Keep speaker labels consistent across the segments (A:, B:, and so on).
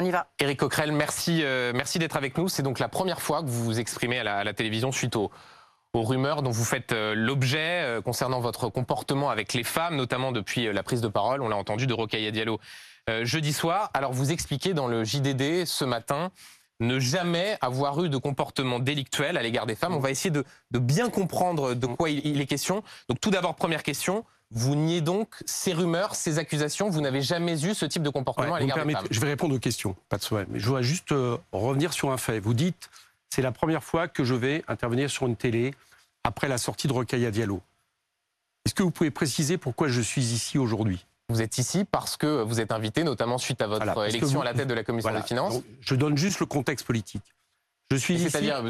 A: On y va.
B: Éric Coquerel, merci, euh, merci d'être avec nous. C'est donc la première fois que vous vous exprimez à la, télévision suite aux, rumeurs dont vous faites euh, l'objet euh, concernant votre comportement avec les femmes, notamment depuis la prise de parole, on l'a entendu, de Rocaille Diallo jeudi soir. Alors vous expliquez dans le JDD ce matin ne jamais avoir eu de comportement délictuel à l'égard des femmes. On va essayer de, bien comprendre de quoi il est question. Donc tout d'abord, première question. Vous niez donc ces rumeurs, ces accusations. Vous n'avez jamais eu ce type de comportement
C: Ouais,
B: à l'égard des
C: permettez-
B: femmes.
C: je vais répondre aux questions, pas de souci. Mais je voudrais juste euh, revenir sur un fait. Vous dites, c'est la première fois que je vais intervenir sur une télé après la sortie de Rocaille Diallo. Est-ce que vous pouvez préciser pourquoi je suis ici aujourd'hui?
B: Vous êtes ici parce que vous êtes invité, notamment suite à votre
C: Voilà,
B: élection
C: vous-
B: à la tête de la commission
C: Voilà.
B: des finances.
C: Donc, je donne juste le contexte politique. Je suis ici
B: C'est-à-dire,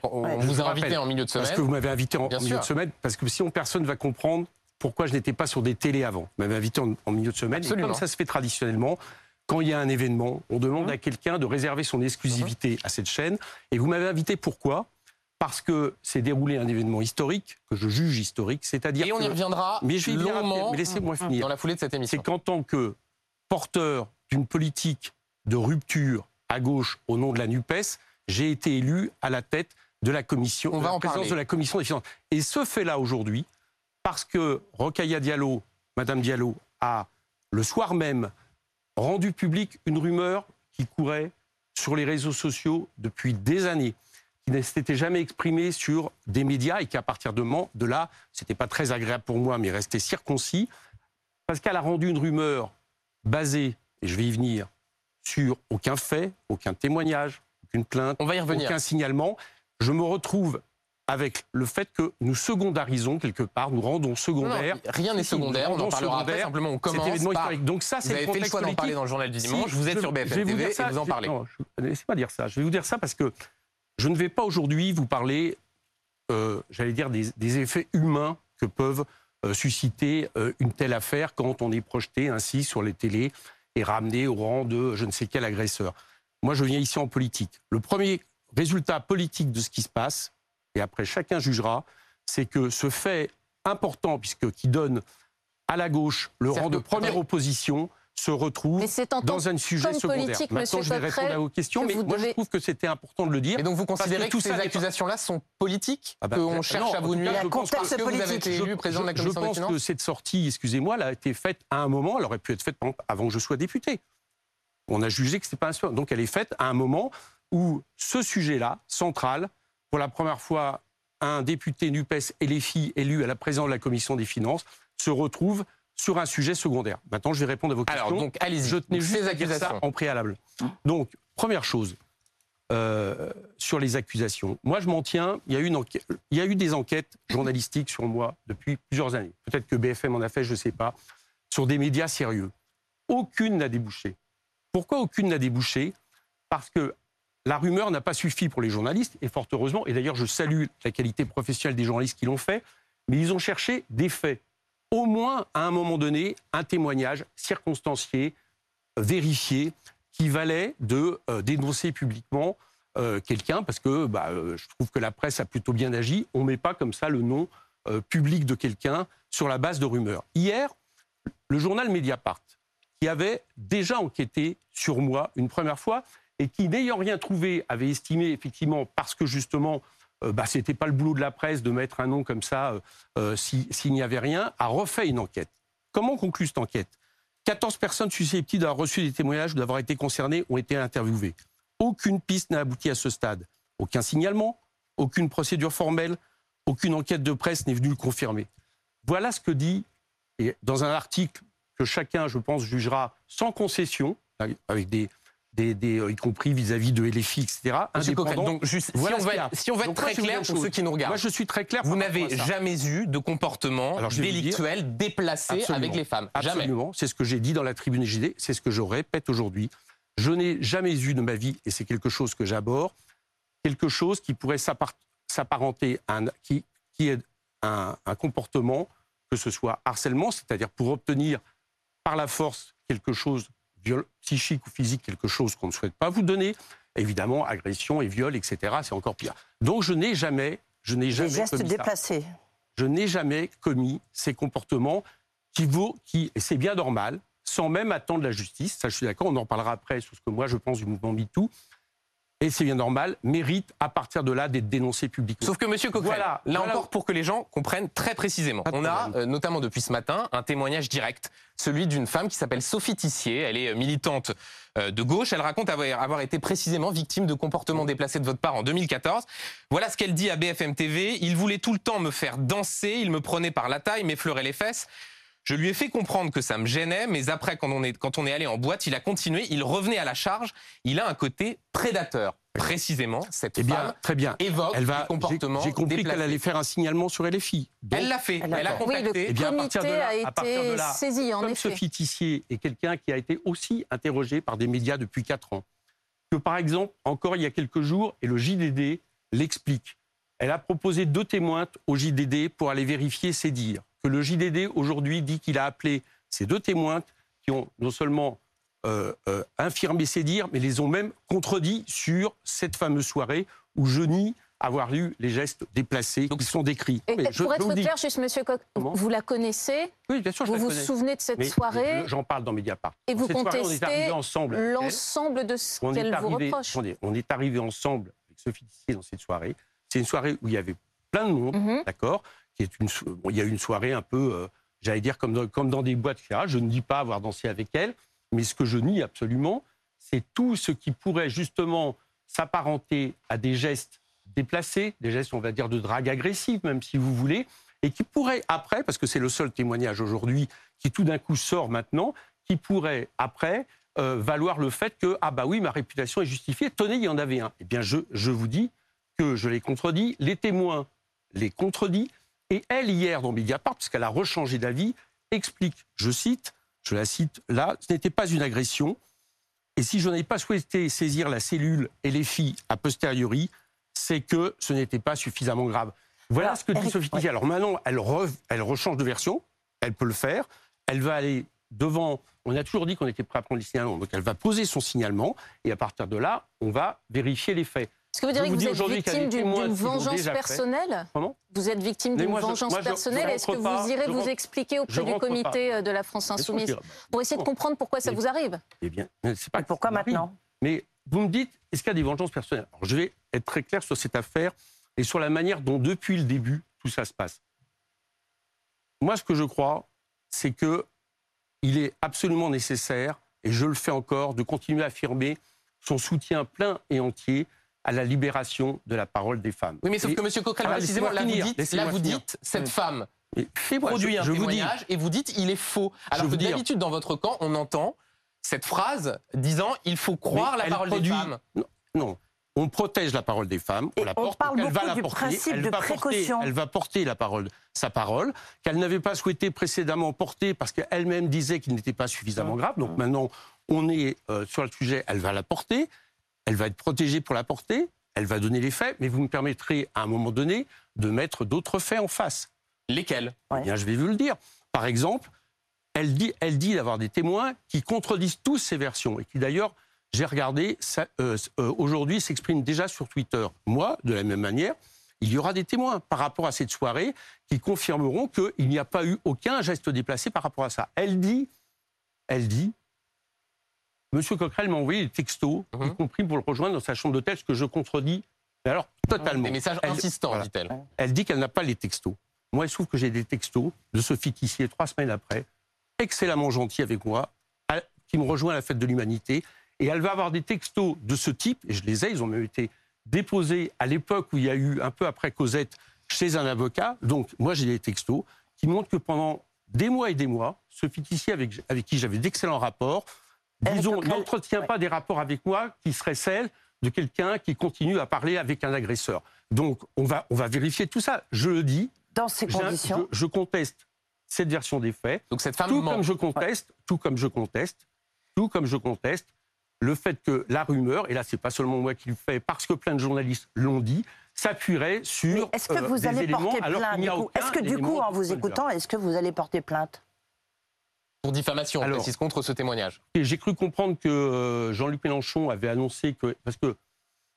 B: qu'on
A: Ouais.
B: vous a invité en milieu de semaine.
C: parce que vous m'avez invité en,
B: Bien
C: milieu
B: sûr.
C: de semaine, parce que sinon personne ne va comprendre pourquoi je n'étais pas sur des télés avant. Vous m'avez invité en, en milieu de semaine,
B: Absolument.
C: et comme ça se fait traditionnellement, quand il y a un événement, on demande
B: Mhm.
C: à quelqu'un de réserver son exclusivité à cette chaîne. Et vous m'avez invité pourquoi? Parce que c'est déroulé un événement historique, que je juge historique, c'est-à-dire
B: Et on y reviendra
C: Mais je
B: longuement
C: mais laissez-moi finir
B: dans la foulée de cette
C: c'est
B: émission.
C: qu'en tant que porteur d'une politique de rupture à gauche au nom de la NUPES, j'ai été élu à la tête de la commission,
B: On
C: de
B: va
C: la
B: en
C: présidence
B: parler.
C: de la commission des finances. Et ce fait-là aujourd'hui, parce que Rokhaya Diallo, Madame Diallo, a le soir même rendu public une rumeur qui courait sur les réseaux sociaux depuis des années, qui ne s'était jamais exprimée sur des médias et qu'à partir de, de là, c'était pas très agréable pour moi, mais restait circoncis, parce qu'elle a rendu une rumeur basée, et je vais y venir, sur aucun fait, aucun témoignage, aucune plainte,
B: On va y revenir.
C: aucun signalement. Je me retrouve avec le fait que nous secondarisons quelque part, nous rendons
B: Non, non,
C: secondaire.
B: rien n'est
C: Si, si,
B: secondaire, on en parlera après. Simplement, on commence
C: événement
B: par...
C: historique. Donc ça,
B: Vous
C: c'est
B: avez
C: le
B: fait le choix d'en parler dans le journal du
C: Si,
B: dimanche. vous êtes
C: je-
B: sur BFM
C: vous
B: TV et vous en
C: je-
B: parlez.
C: non, je- Laissez-moi dire ça. Je vais vous dire ça parce que je ne vais pas aujourd'hui vous parler, euh, j'allais dire, des, des effets humains que peuvent euh, susciter euh, une telle affaire quand on est projeté ainsi sur les télés et ramené au rang de je ne sais quel agresseur. Moi, je viens ici en politique. Le premier résultat politique de ce qui se passe, et après chacun jugera, c'est que ce fait important, puisque qui donne à la gauche le rang de première opposition, se retrouve dans un sujet secondaire.
D: politique,
C: Maintenant, je vais répondre à vos questions,
D: que
C: mais moi, je
D: devez-
C: trouve que c'était important de le dire.
B: Et donc vous considérez
C: que
B: que, ces accusations-là sont politiques
C: Ah bah,
B: Qu'on
C: non,
B: cherche à
C: en
B: vous nuire
C: je pense
B: parce
A: que-
B: que vous avez
A: politique.
B: été élu président de la
C: je
B: commission des
C: pense que cette sortie, excusez-moi, elle a été faite à un moment, elle aurait pu être faite par exemple, avant que je sois député. On a jugé que ce pas un Donc elle est faite à un moment où ce sujet-là, central, pour la première fois, un député NUPES et les filles élus à la présidence de la commission des finances se retrouvent sur un sujet secondaire. Maintenant, je vais répondre à vos questions.
B: Alors, donc, allez-y.
C: Je tenais juste à dire ça en préalable. Donc, première chose, euh, sur les accusations. Moi, je m'en tiens. Il y, a eu une enquête- il y a eu des enquêtes journalistiques sur moi depuis plusieurs années. Peut-être que BFM en a fait, je ne sais pas, sur des médias sérieux. Aucune n'a débouché. Pourquoi aucune n'a débouché? Parce que la rumeur n'a pas suffi pour les journalistes, et fort heureusement, et d'ailleurs je salue la qualité professionnelle des journalistes qui l'ont fait, mais ils ont cherché des faits. Au moins, à un moment donné, un témoignage circonstancié, vérifié, qui valait de euh, dénoncer publiquement euh, quelqu'un, parce que bah, euh, je trouve que la presse a plutôt bien agi. On ne met pas comme ça le nom public de quelqu'un sur la base de rumeurs. Hier, le journal Mediapart, qui avait déjà enquêté sur moi une première fois, et qui, n'ayant rien trouvé, avait estimé effectivement, parce que justement, euh, bah, ce n'était pas le boulot de la presse de mettre un nom comme ça euh, euh, si- s'il n'y avait rien, a refait une enquête. Comment conclut cette enquête? 14 personnes susceptibles d'avoir reçu des témoignages ou d'avoir été concernées ont été interviewées. Aucune piste n'a abouti à ce stade. Aucun signalement, aucune procédure formelle, aucune enquête de presse n'est venue le confirmer. Voilà ce que dit, et dans un article que chacun, je pense, jugera sans concession, avec des, des, des, euh, y compris vis-à-vis de LFI, etc.
B: Donc juste,
C: Voilà
B: si, on va,
C: a.
B: si on va être
C: Donc
B: très clair pour ceux qui nous regardent,
C: Moi, je suis très clair.
B: vous n'avez jamais eu de comportement
C: Alors,
B: délictuel déplacé
C: Absolument.
B: avec les femmes.
C: Absolument. C'est ce que j'ai dit dans la tribune JD, c'est ce que je répète aujourd'hui. Je n'ai jamais eu de ma vie, et c'est quelque chose que j'aborde, quelque chose qui pourrait s'appar- s'apparenter à un, qui, qui est un, un comportement, que ce soit harcèlement, c'est-à-dire pour obtenir par la force quelque chose, psychique ou physique, quelque chose qu'on ne souhaite pas vous donner, évidemment, agression et viol, etc., c'est encore pire. Donc je n'ai jamais, je n'ai
A: Des
C: jamais
A: gestes
C: commis ça je n'ai jamais commis ces comportements qui vaut, qui, et c'est bien normal, sans même attendre la justice. Ça, je suis d'accord, on en parlera après sur ce que moi je pense du mouvement MeToo. Et c'est bien normal, mérite à partir de là d'être dénoncé publiquement.
B: Sauf que Monsieur Coquerel,
C: Voilà,
B: là
C: voilà.
B: encore pour que les gens comprennent très précisément,
C: Pas
B: on a euh, notamment depuis ce matin un témoignage direct, celui d'une femme qui s'appelle Sophie Tissier. Elle est euh, militante euh, de gauche. Elle raconte avoir, avoir été précisément victime de comportements déplacés de votre part en 2014. Voilà ce qu'elle dit à BFM TV. Il voulait tout le temps me faire danser. Il me prenait par la taille, m'effleurait les fesses. Je lui ai fait comprendre que ça me gênait, mais après, quand on est, quand on est allé en boîte, il a continué, il revenait à la charge. Il a un côté prédateur. Précisément, cette
C: Eh bien,
B: femme
C: très bien.
B: évoque
C: Elle va.
B: des comportements
C: J'ai compris qu'elle allait faire un signalement sur LFI. Donc,
B: Elle l'a fait.
A: Elle a-
B: Elle a
A: Oui, le
B: contacté.
C: Eh bien, à
A: comité
C: partir de là-
A: a
C: à partir de
A: été
C: là,
A: saisi, en
C: comme
A: effet.
C: Sophie Tissier est quelqu'un qui a été aussi interrogé par des médias depuis 4 ans, que par exemple, encore il y a quelques jours, et le JDD l'explique, elle a proposé deux témoins au JDD pour aller vérifier ses dires. Que le JDD aujourd'hui dit qu'il a appelé ces deux témoins qui ont non seulement euh, euh, infirmé ses dires, mais les ont même contredits sur cette fameuse soirée où je nie avoir eu les gestes déplacés qui sont décrits.
A: Et,
C: Mais
A: pour
C: je
A: être clair, juste Monsieur Coq,
C: Comment
A: vous la connaissez,
C: oui, bien sûr, je
A: vous
C: la
A: vous
C: connais.
A: souvenez de cette
C: Mais
A: soirée,
C: je- J'en parle dans Mediapart.
A: et vous
C: Cette
A: contestez
C: ensemble.
A: l'ensemble de ce qu'elle vous reproche.
C: attendez, on est arrivé ensemble avec Sophie Tissier dans cette soirée. C'est une soirée où il y avait plein de monde,
A: Mhm.
C: d'accord? Il y a une soirée un peu, euh, j'allais dire comme dans, comme dans des boîtes, etc. Je ne dis pas avoir dansé avec elle, mais ce que je nie absolument, c'est tout ce qui pourrait justement s'apparenter à des gestes déplacés, des gestes, on va dire, de drague agressive, même si vous voulez, et qui pourraient après, parce que c'est le seul témoignage aujourd'hui qui tout d'un coup sort maintenant, qui pourrait après euh, valoir le fait que, ah bah oui, ma réputation est justifiée. Tenez, il y en avait un. Eh bien, je, je vous dis que je l'ai contredit, les témoins les contredit, et elle, hier, dans Mediapart, parce qu'elle a rechangé d'avis, explique, je cite, je la cite là, ce n'était pas une agression, et si je n'avais pas souhaité saisir la cellule et les filles a posteriori, c'est que ce n'était pas suffisamment grave. Voilà
A: Alors,
C: ce que dit Sophie Tissier. Alors maintenant, elle, re- elle rechange de version, elle peut le faire, elle va aller devant, on a toujours dit qu'on était prêt à prendre les signalements, donc elle va poser son signalement, et à partir de là, on va vérifier les faits.
A: Est-ce que vous
C: je
A: direz que
C: vous
A: êtes victime d'une vengeance personnelle
C: Comment?
A: Vous êtes victime d'une vengeance
C: moi, je-
A: personnelle. Est-ce que vous irez vous
C: rentre-
A: expliquer auprès du comité de la France Insoumise pour essayer de comprendre pourquoi ça
C: Mais-
A: vous arrive?
C: Eh bien, c'est pas
A: Et pourquoi maintenant?
C: Mais vous me dites, est-ce qu'il y a des vengeances personnelles? Alors, je vais être très clair sur cette affaire et sur la manière dont, depuis le début, tout ça se passe. Moi, ce que je crois, c'est que il est absolument nécessaire, et je le fais encore, de continuer à affirmer son soutien plein et entier à la libération de la parole des femmes.
B: Oui, mais sauf
C: Et-
B: que Monsieur Coquerel,
C: Ah,
B: précisément, là vous dites,
C: laissez-moi
B: là vous
C: finir.
B: dites, cette
C: Oui.
B: femme produit
C: je-
B: un
C: je vous dis,
B: et vous dites il est faux. Alors que d'habitude dans votre camp, on entend cette phrase disant il faut croire
C: Mais
B: la parole
C: produit-
B: des femmes.
C: Non, non. On protège la parole des femmes,
D: Et
C: on la
D: on
C: porte,
D: parle
C: elle va
D: beaucoup
C: la
D: du
C: porter,
D: principe
C: elle
D: de
C: va porter-
D: précaution.
C: elle va porter la parole, sa parole, qu'elle n'avait pas souhaité précédemment porter parce qu'elle-même disait qu'il n'était pas suffisamment grave. Donc maintenant, on est euh, sur le sujet, elle va la porter, elle va être protégée pour la porter, elle va donner les faits, mais vous me permettrez à un moment donné de mettre d'autres faits en face.
B: Lesquels?
D: Ouais.
C: Eh bien, je vais vous le dire. Par exemple, elle dit, elle dit d'avoir des témoins qui contredisent tous ces versions et qui d'ailleurs, j'ai regardé, euh, euh, aujourd'hui s'expriment déjà sur Twitter. Moi, de la même manière, il y aura des témoins par rapport à cette soirée qui confirmeront qu'il n'y a pas eu aucun geste déplacé par rapport à ça. Elle dit, elle dit, Monsieur Coquerel m'a envoyé des textos,
B: Mhm.
C: y compris pour le rejoindre dans sa chambre d'hôtel, ce que je contredis. Mais alors, totalement.
B: Des messages
C: Elle-
B: insistants,
C: voilà.
B: dit-elle.
C: Elle dit qu'elle n'a pas les textos. Moi, il se trouve que j'ai des textos de Sophie Tissier trois semaines après, excellemment gentil avec moi, qui me rejoint à la fête de l'humanité. Et elle va avoir des textos de ce type, et je les ai, ils ont même été déposés à l'époque où il y a eu, un peu après Cosette, chez un avocat. Donc, moi, j'ai des textos qui montrent que pendant des mois et des mois, Sophie Tissier, avec, avec qui j'avais d'excellents rapports, disons, n'entretient
D: ouais.
C: pas des rapports avec moi qui seraient celles de quelqu'un qui continue à parler avec un agresseur. Donc, on va, on va vérifier tout ça. Je le dis,
D: Dans ces conditions,
C: je, je conteste cette version des faits,
B: Donc cette femme
C: tout
B: ment.
C: comme je conteste, tout comme je conteste, tout comme je conteste le fait que la rumeur, et là c'est pas seulement moi qui le fais, parce que plein de journalistes l'ont dit, s'appuierait sur
D: est-ce que
C: euh,
D: vous
C: des
D: allez
C: éléments
D: porter plainte Est-ce que du coup, en vous écoutant, est-ce que vous allez porter plainte?
B: Pour diffamation, on
C: Alors-
B: précise contre ce témoignage.
C: J'ai cru comprendre que euh, Jean-Luc Mélenchon avait annoncé que. Parce que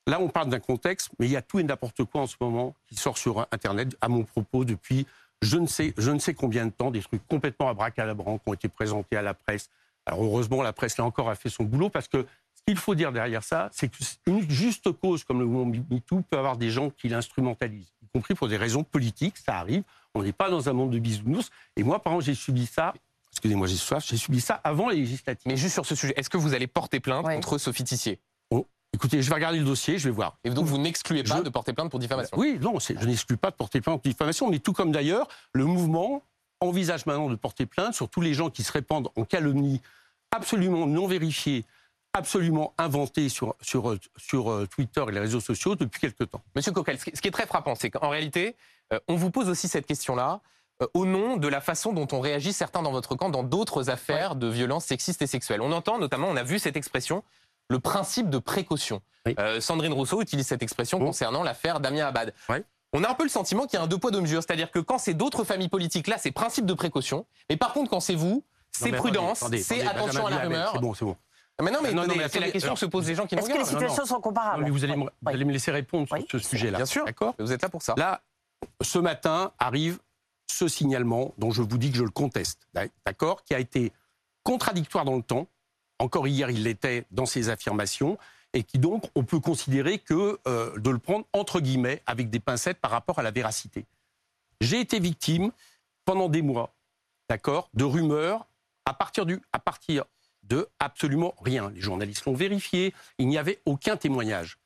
C: là, on parle d'un contexte, mais il y a tout et n'importe quoi en ce moment qui sort sur Internet à mon propos depuis je ne sais, je ne sais combien de temps, des trucs complètement abracadabrants qui ont été présentés à la presse Alors heureusement, la presse là encore a fait son boulot parce que ce qu'il faut dire derrière ça, c'est qu'une juste cause comme le mouvement MeToo peut avoir des gens qui l'instrumentalisent, y compris pour des raisons politiques. Ça arrive. On n'est pas dans un monde de bisounours. Et moi, par exemple, j'ai subi ça. Excusez-moi, j'ai soif. J'ai subi ça avant les législatives.
B: Mais juste sur ce sujet, est-ce que vous allez porter plainte contre Sophie Tissier?
C: Écoutez, je vais regarder le dossier, je vais voir.
B: Et donc vous n'excluez pas
C: Je-
B: de porter plainte pour diffamation?
C: Oui, non, je n'exclus pas de porter plainte pour diffamation, mais tout comme d'ailleurs, le mouvement envisage maintenant de porter plainte sur tous les gens qui se répandent en calomnie absolument non vérifiées, absolument inventées sur, sur, sur euh, Twitter et les réseaux sociaux depuis quelque temps.
B: Monsieur Coquel, ce qui est très frappant, c'est qu'en réalité, euh, on vous pose aussi cette question-là au nom de la façon dont on réagit certains dans votre camp dans d'autres affaires de violences sexistes et sexuelles. On entend notamment, on a vu cette expression, le principe de précaution.
C: Oui.
B: Euh, Sandrine Rousseau utilise cette expression
C: Oh.
B: concernant l'affaire Damien Abad. On a un peu le sentiment qu'il y a un deux poids deux mesures, c'est-à-dire que quand c'est d'autres familles politiques, là c'est principe de précaution, mais par contre quand c'est vous, c'est prudence, c'est attention à la rumeur.
C: C'est bon, c'est bon.
B: Mais non, mais,
C: Non, non, mais
B: c'est la question que se posent les gens qui nous
D: Est-ce que les
B: regardent.
C: non,
D: situations sont comparables
C: mais vous allez, vous allez me laisser répondre sur ce sujet-là.
B: Bien sûr.
C: D'accord
B: Vous êtes là pour ça.
C: Là, ce matin arrive ce signalement dont je vous dis que je le conteste, d'accord, qui a été contradictoire dans le temps. Encore hier, il l'était dans ses affirmations, et qui donc, on peut considérer que euh, de le prendre entre guillemets avec des pincettes par rapport à la véracité. J'ai été victime pendant des mois, d'accord, de rumeurs à partir du, à partir de absolument rien. Les journalistes l'ont vérifié, il n'y avait aucun témoignage.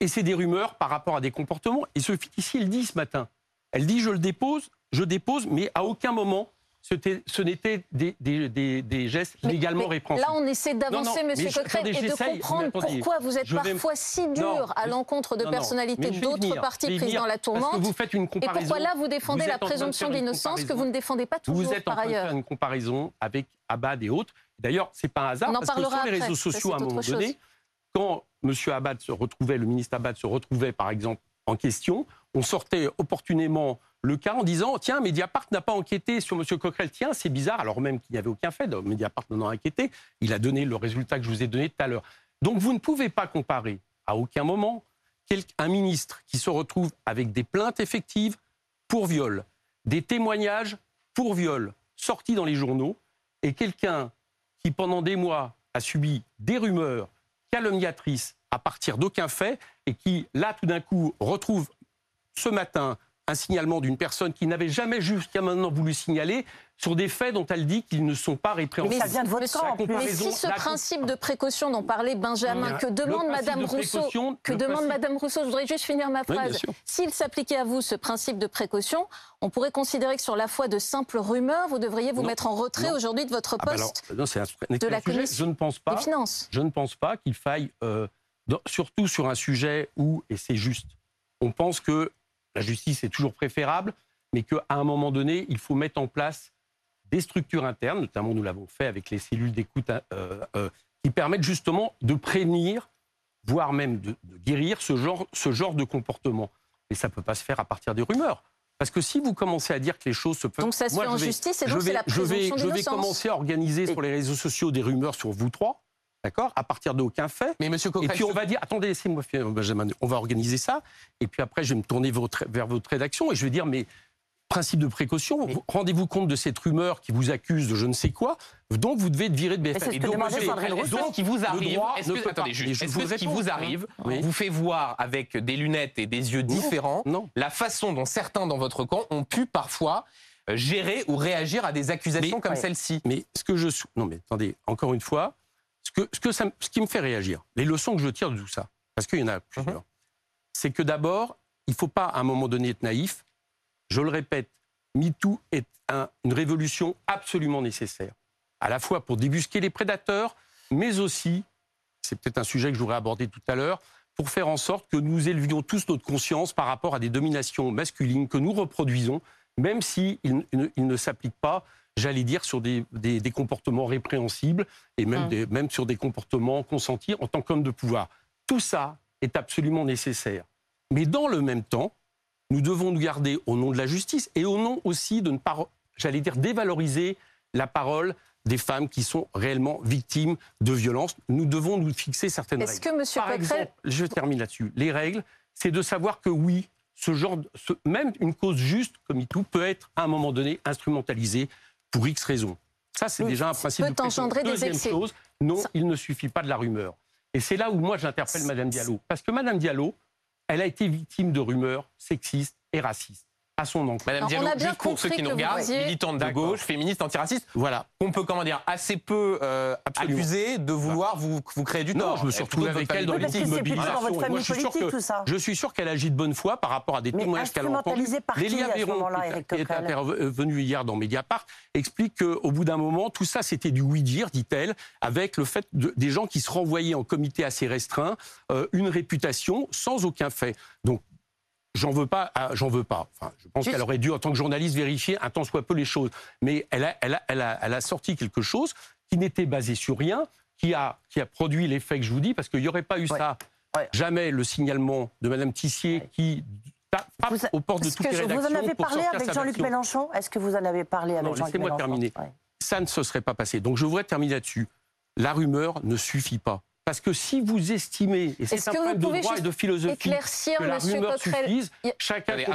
C: Et c'est des rumeurs par rapport à des comportements. Et Sophie ici, elle dit ce matin, elle dit je le dépose, je dépose, mais à aucun moment ce n'était des, des- des- des gestes
A: Mais-
C: légalement
A: mais
C: répréhensibles.
A: Là, on essaie d'avancer, Monsieur Coquerel, et de comprendre
C: attendez,
A: pourquoi vous êtes parfois si dur
C: Non,
A: à l'encontre de
C: Non,
A: personnalités d'autres partis
C: je vais
A: pris
C: venir,
A: dans la tourmente.
C: vous faites une
A: Et pourquoi là, vous défendez
C: Vous
A: la présomption d'innocence que vous ne défendez pas toujours
C: Vous êtes en train de faire une comparaison avec Abad et autres. D'ailleurs, c'est pas un hasard
A: On en
C: parce que
A: parlera
C: sur les
A: après,
C: réseaux
A: ça,
C: sociaux, à un moment
A: chose.
C: donné, quand M. Abad se retrouvait, le ministre Abad se retrouvait, par exemple, en question, on sortait opportunément le cas en disant tiens, Mediapart n'a pas enquêté sur M. Coquerel. Tiens, c'est bizarre, alors même qu'il n'y avait aucun fait. Mediapart n'en a enquêté. Il a donné le résultat que je vous ai donné tout à l'heure. Donc vous ne pouvez pas comparer à aucun moment un ministre qui se retrouve avec des plaintes effectives pour viol, des témoignages pour viol sortis dans les journaux, et quelqu'un qui pendant des mois a subi des rumeurs calomniatrices à partir d'aucun fait, et qui là tout d'un coup retrouve ce matin un signalement d'une personne qui n'avait jamais jusqu'à maintenant voulu signaler sur des faits dont elle dit qu'ils ne sont pas
D: Mais
C: répréhensibles.
D: ça vient de votre camp.
A: Mais si ce principe de précaution dont parlait Benjamin, que demande Madame
C: de
A: Rousseau, que demande Madame Rousseau, je voudrais juste finir ma
C: Oui,
A: phrase.
C: sûr.
A: S'il s'appliquait à vous ce principe de précaution, on pourrait considérer que sur la foi de simples rumeurs, vous devriez vous
C: Non.
A: mettre en retrait
C: Non.
A: aujourd'hui de votre
C: Ah bah alors,
A: poste
C: non, c'est un, un
A: de la commission
C: Je ne pense pas.
A: des finances.
C: je ne pense pas qu'il faille, euh, dans- surtout sur un sujet où, et c'est juste, on pense que la justice est toujours préférable, mais qu'à un moment donné, il faut mettre en place des structures internes, notamment nous l'avons fait avec les cellules d'écoute, euh, euh, qui permettent justement de prévenir, voire même de, de guérir ce genre, ce genre de comportement. Et ça ne peut pas se faire à partir des rumeurs. Parce que si vous commencez à dire que les choses se peuvent...
A: Donc ça se
C: Moi,
A: fait en
C: vais-
A: justice et
C: je
A: donc c'est
C: vais,
A: la
C: je vais,
A: présomption
C: je vais commencer à organiser sur les réseaux sociaux des rumeurs sur vous trois, d'accord? À partir d'aucun fait.
B: Mais Monsieur
C: Et
B: Coquerel,
C: puis on va dire, attendez, laissez-moi Benjamin, on va organiser ça. Et puis après, je vais me tourner vers votre rédaction et je vais dire, mais principe de précaution, vous- rendez-vous compte de cette rumeur qui vous accuse de je ne sais quoi, donc vous devez être viré de BFM.
D: ce
C: Et donc,
B: ce qui vous arrive, est-ce que, attendez, juste, est-ce
C: vous
B: que ce qui vous arrive
C: Oui.
B: vous fait voir avec des lunettes et des yeux différents
C: Non.
B: la façon dont certains dans votre camp ont pu parfois euh, gérer ou réagir à des accusations
C: Mais-
B: comme
D: Ouais.
B: celle-ci
C: Mais ce que je non mais attendez encore une fois ce que ce que ça me- ce qui me fait réagir les leçons que je tire de tout ça parce qu'il y en a plusieurs
B: Mhm.
C: c'est que d'abord il faut pas à un moment donné être naïf je le répète MeToo est un- une révolution absolument nécessaire à la fois pour débusquer les prédateurs mais aussi c'est peut-être un sujet que je voudrais aborder tout à l'heure pour faire en sorte que nous élevions tous notre conscience par rapport à des dominations masculines que nous reproduisons même s'ils ne, ils ne s'appliquent pas, j'allais dire, sur des, des- des comportements répréhensibles et même, des- même sur des comportements consentis en tant qu'homme de pouvoir. Tout ça est absolument nécessaire. Mais dans le même temps, nous devons nous garder au nom de la justice et au nom aussi de ne pas, j'allais dire, dévaloriser la parole des femmes qui sont réellement victimes de violences. Nous devons nous fixer certaines
A: Est-ce
C: règles.
A: que Monsieur
C: Par exemple, je termine là-dessus. Les règles, c'est de savoir que oui, ce genre, de- ce- même une cause juste comme MeToo peut être à un moment donné instrumentalisée pour X raisons. Ça, c'est
A: Oui,
C: déjà un principe.
A: peut
C: de
A: engendrer des
C: Deuxième
A: excès.
C: chose, non,
A: Ça-
C: il ne suffit pas de la rumeur. Et c'est là où moi j'interpelle Madame Diallo. Parce que Madame Diallo, elle a été victime de rumeurs sexistes et racistes à son encontre.
B: Madame juste pour ceux qui nous regardent,
A: disiez-
B: militante de gauche, féministe, antiraciste,
C: Voilà.
B: qu'on peut, comment dire, assez peu euh, accuser de vouloir vous, vous créer du
C: Non,
B: tort.
C: je me suis
B: Et
C: retrouvé avec elle dans les
D: dans
C: mobilisations. moi, je suis sûr
D: politique,
C: que-
D: tout ça.
C: Je suis sûr qu'elle agit de bonne foi par rapport à des
D: Mais
C: témoignages qu'elle
D: qui,
C: Lélia Véron, qui est- intervenue hier dans Mediapart, explique qu'au bout d'un moment, tout ça, c'était du oui-dire, dit-elle, avec le fait de, des gens qui se renvoyaient en comité assez restreint, euh, une réputation sans aucun fait. Donc, J'en veux pas, j'en veux pas. Enfin, je pense qu'elle aurait dû, en tant que journaliste, vérifier un tant soit peu les choses. Mais elle a, elle a, elle a, elle a sorti quelque chose qui n'était basé sur rien, qui a, qui a produit l'effet que je vous dis, parce qu'il n'y aurait pas eu
D: Ouais.
C: ça,
D: Ouais.
C: jamais le signalement de Madame Tissier
D: Ouais.
C: qui
D: Vous-
C: aux portes de toutes
A: que
C: les rédactions
D: Vous en avez parlé avec Jean-Luc. Mélenchon Est-ce que vous en avez parlé avec
C: Non,
D: Jean-Luc
C: laissez-moi
D: Mélenchon
C: terminer.
D: Ouais.
C: Ça ne se serait pas passé. Donc je voudrais terminer là-dessus. La rumeur ne suffit pas. Parce que si vous estimez, et c'est un problème de droit et de philosophie,
A: Éclaircir,
C: que la
A: Monsieur
C: rumeur
A: Coquerel.
C: suffise,
A: Il y a-
C: chacun
A: Il y chose-.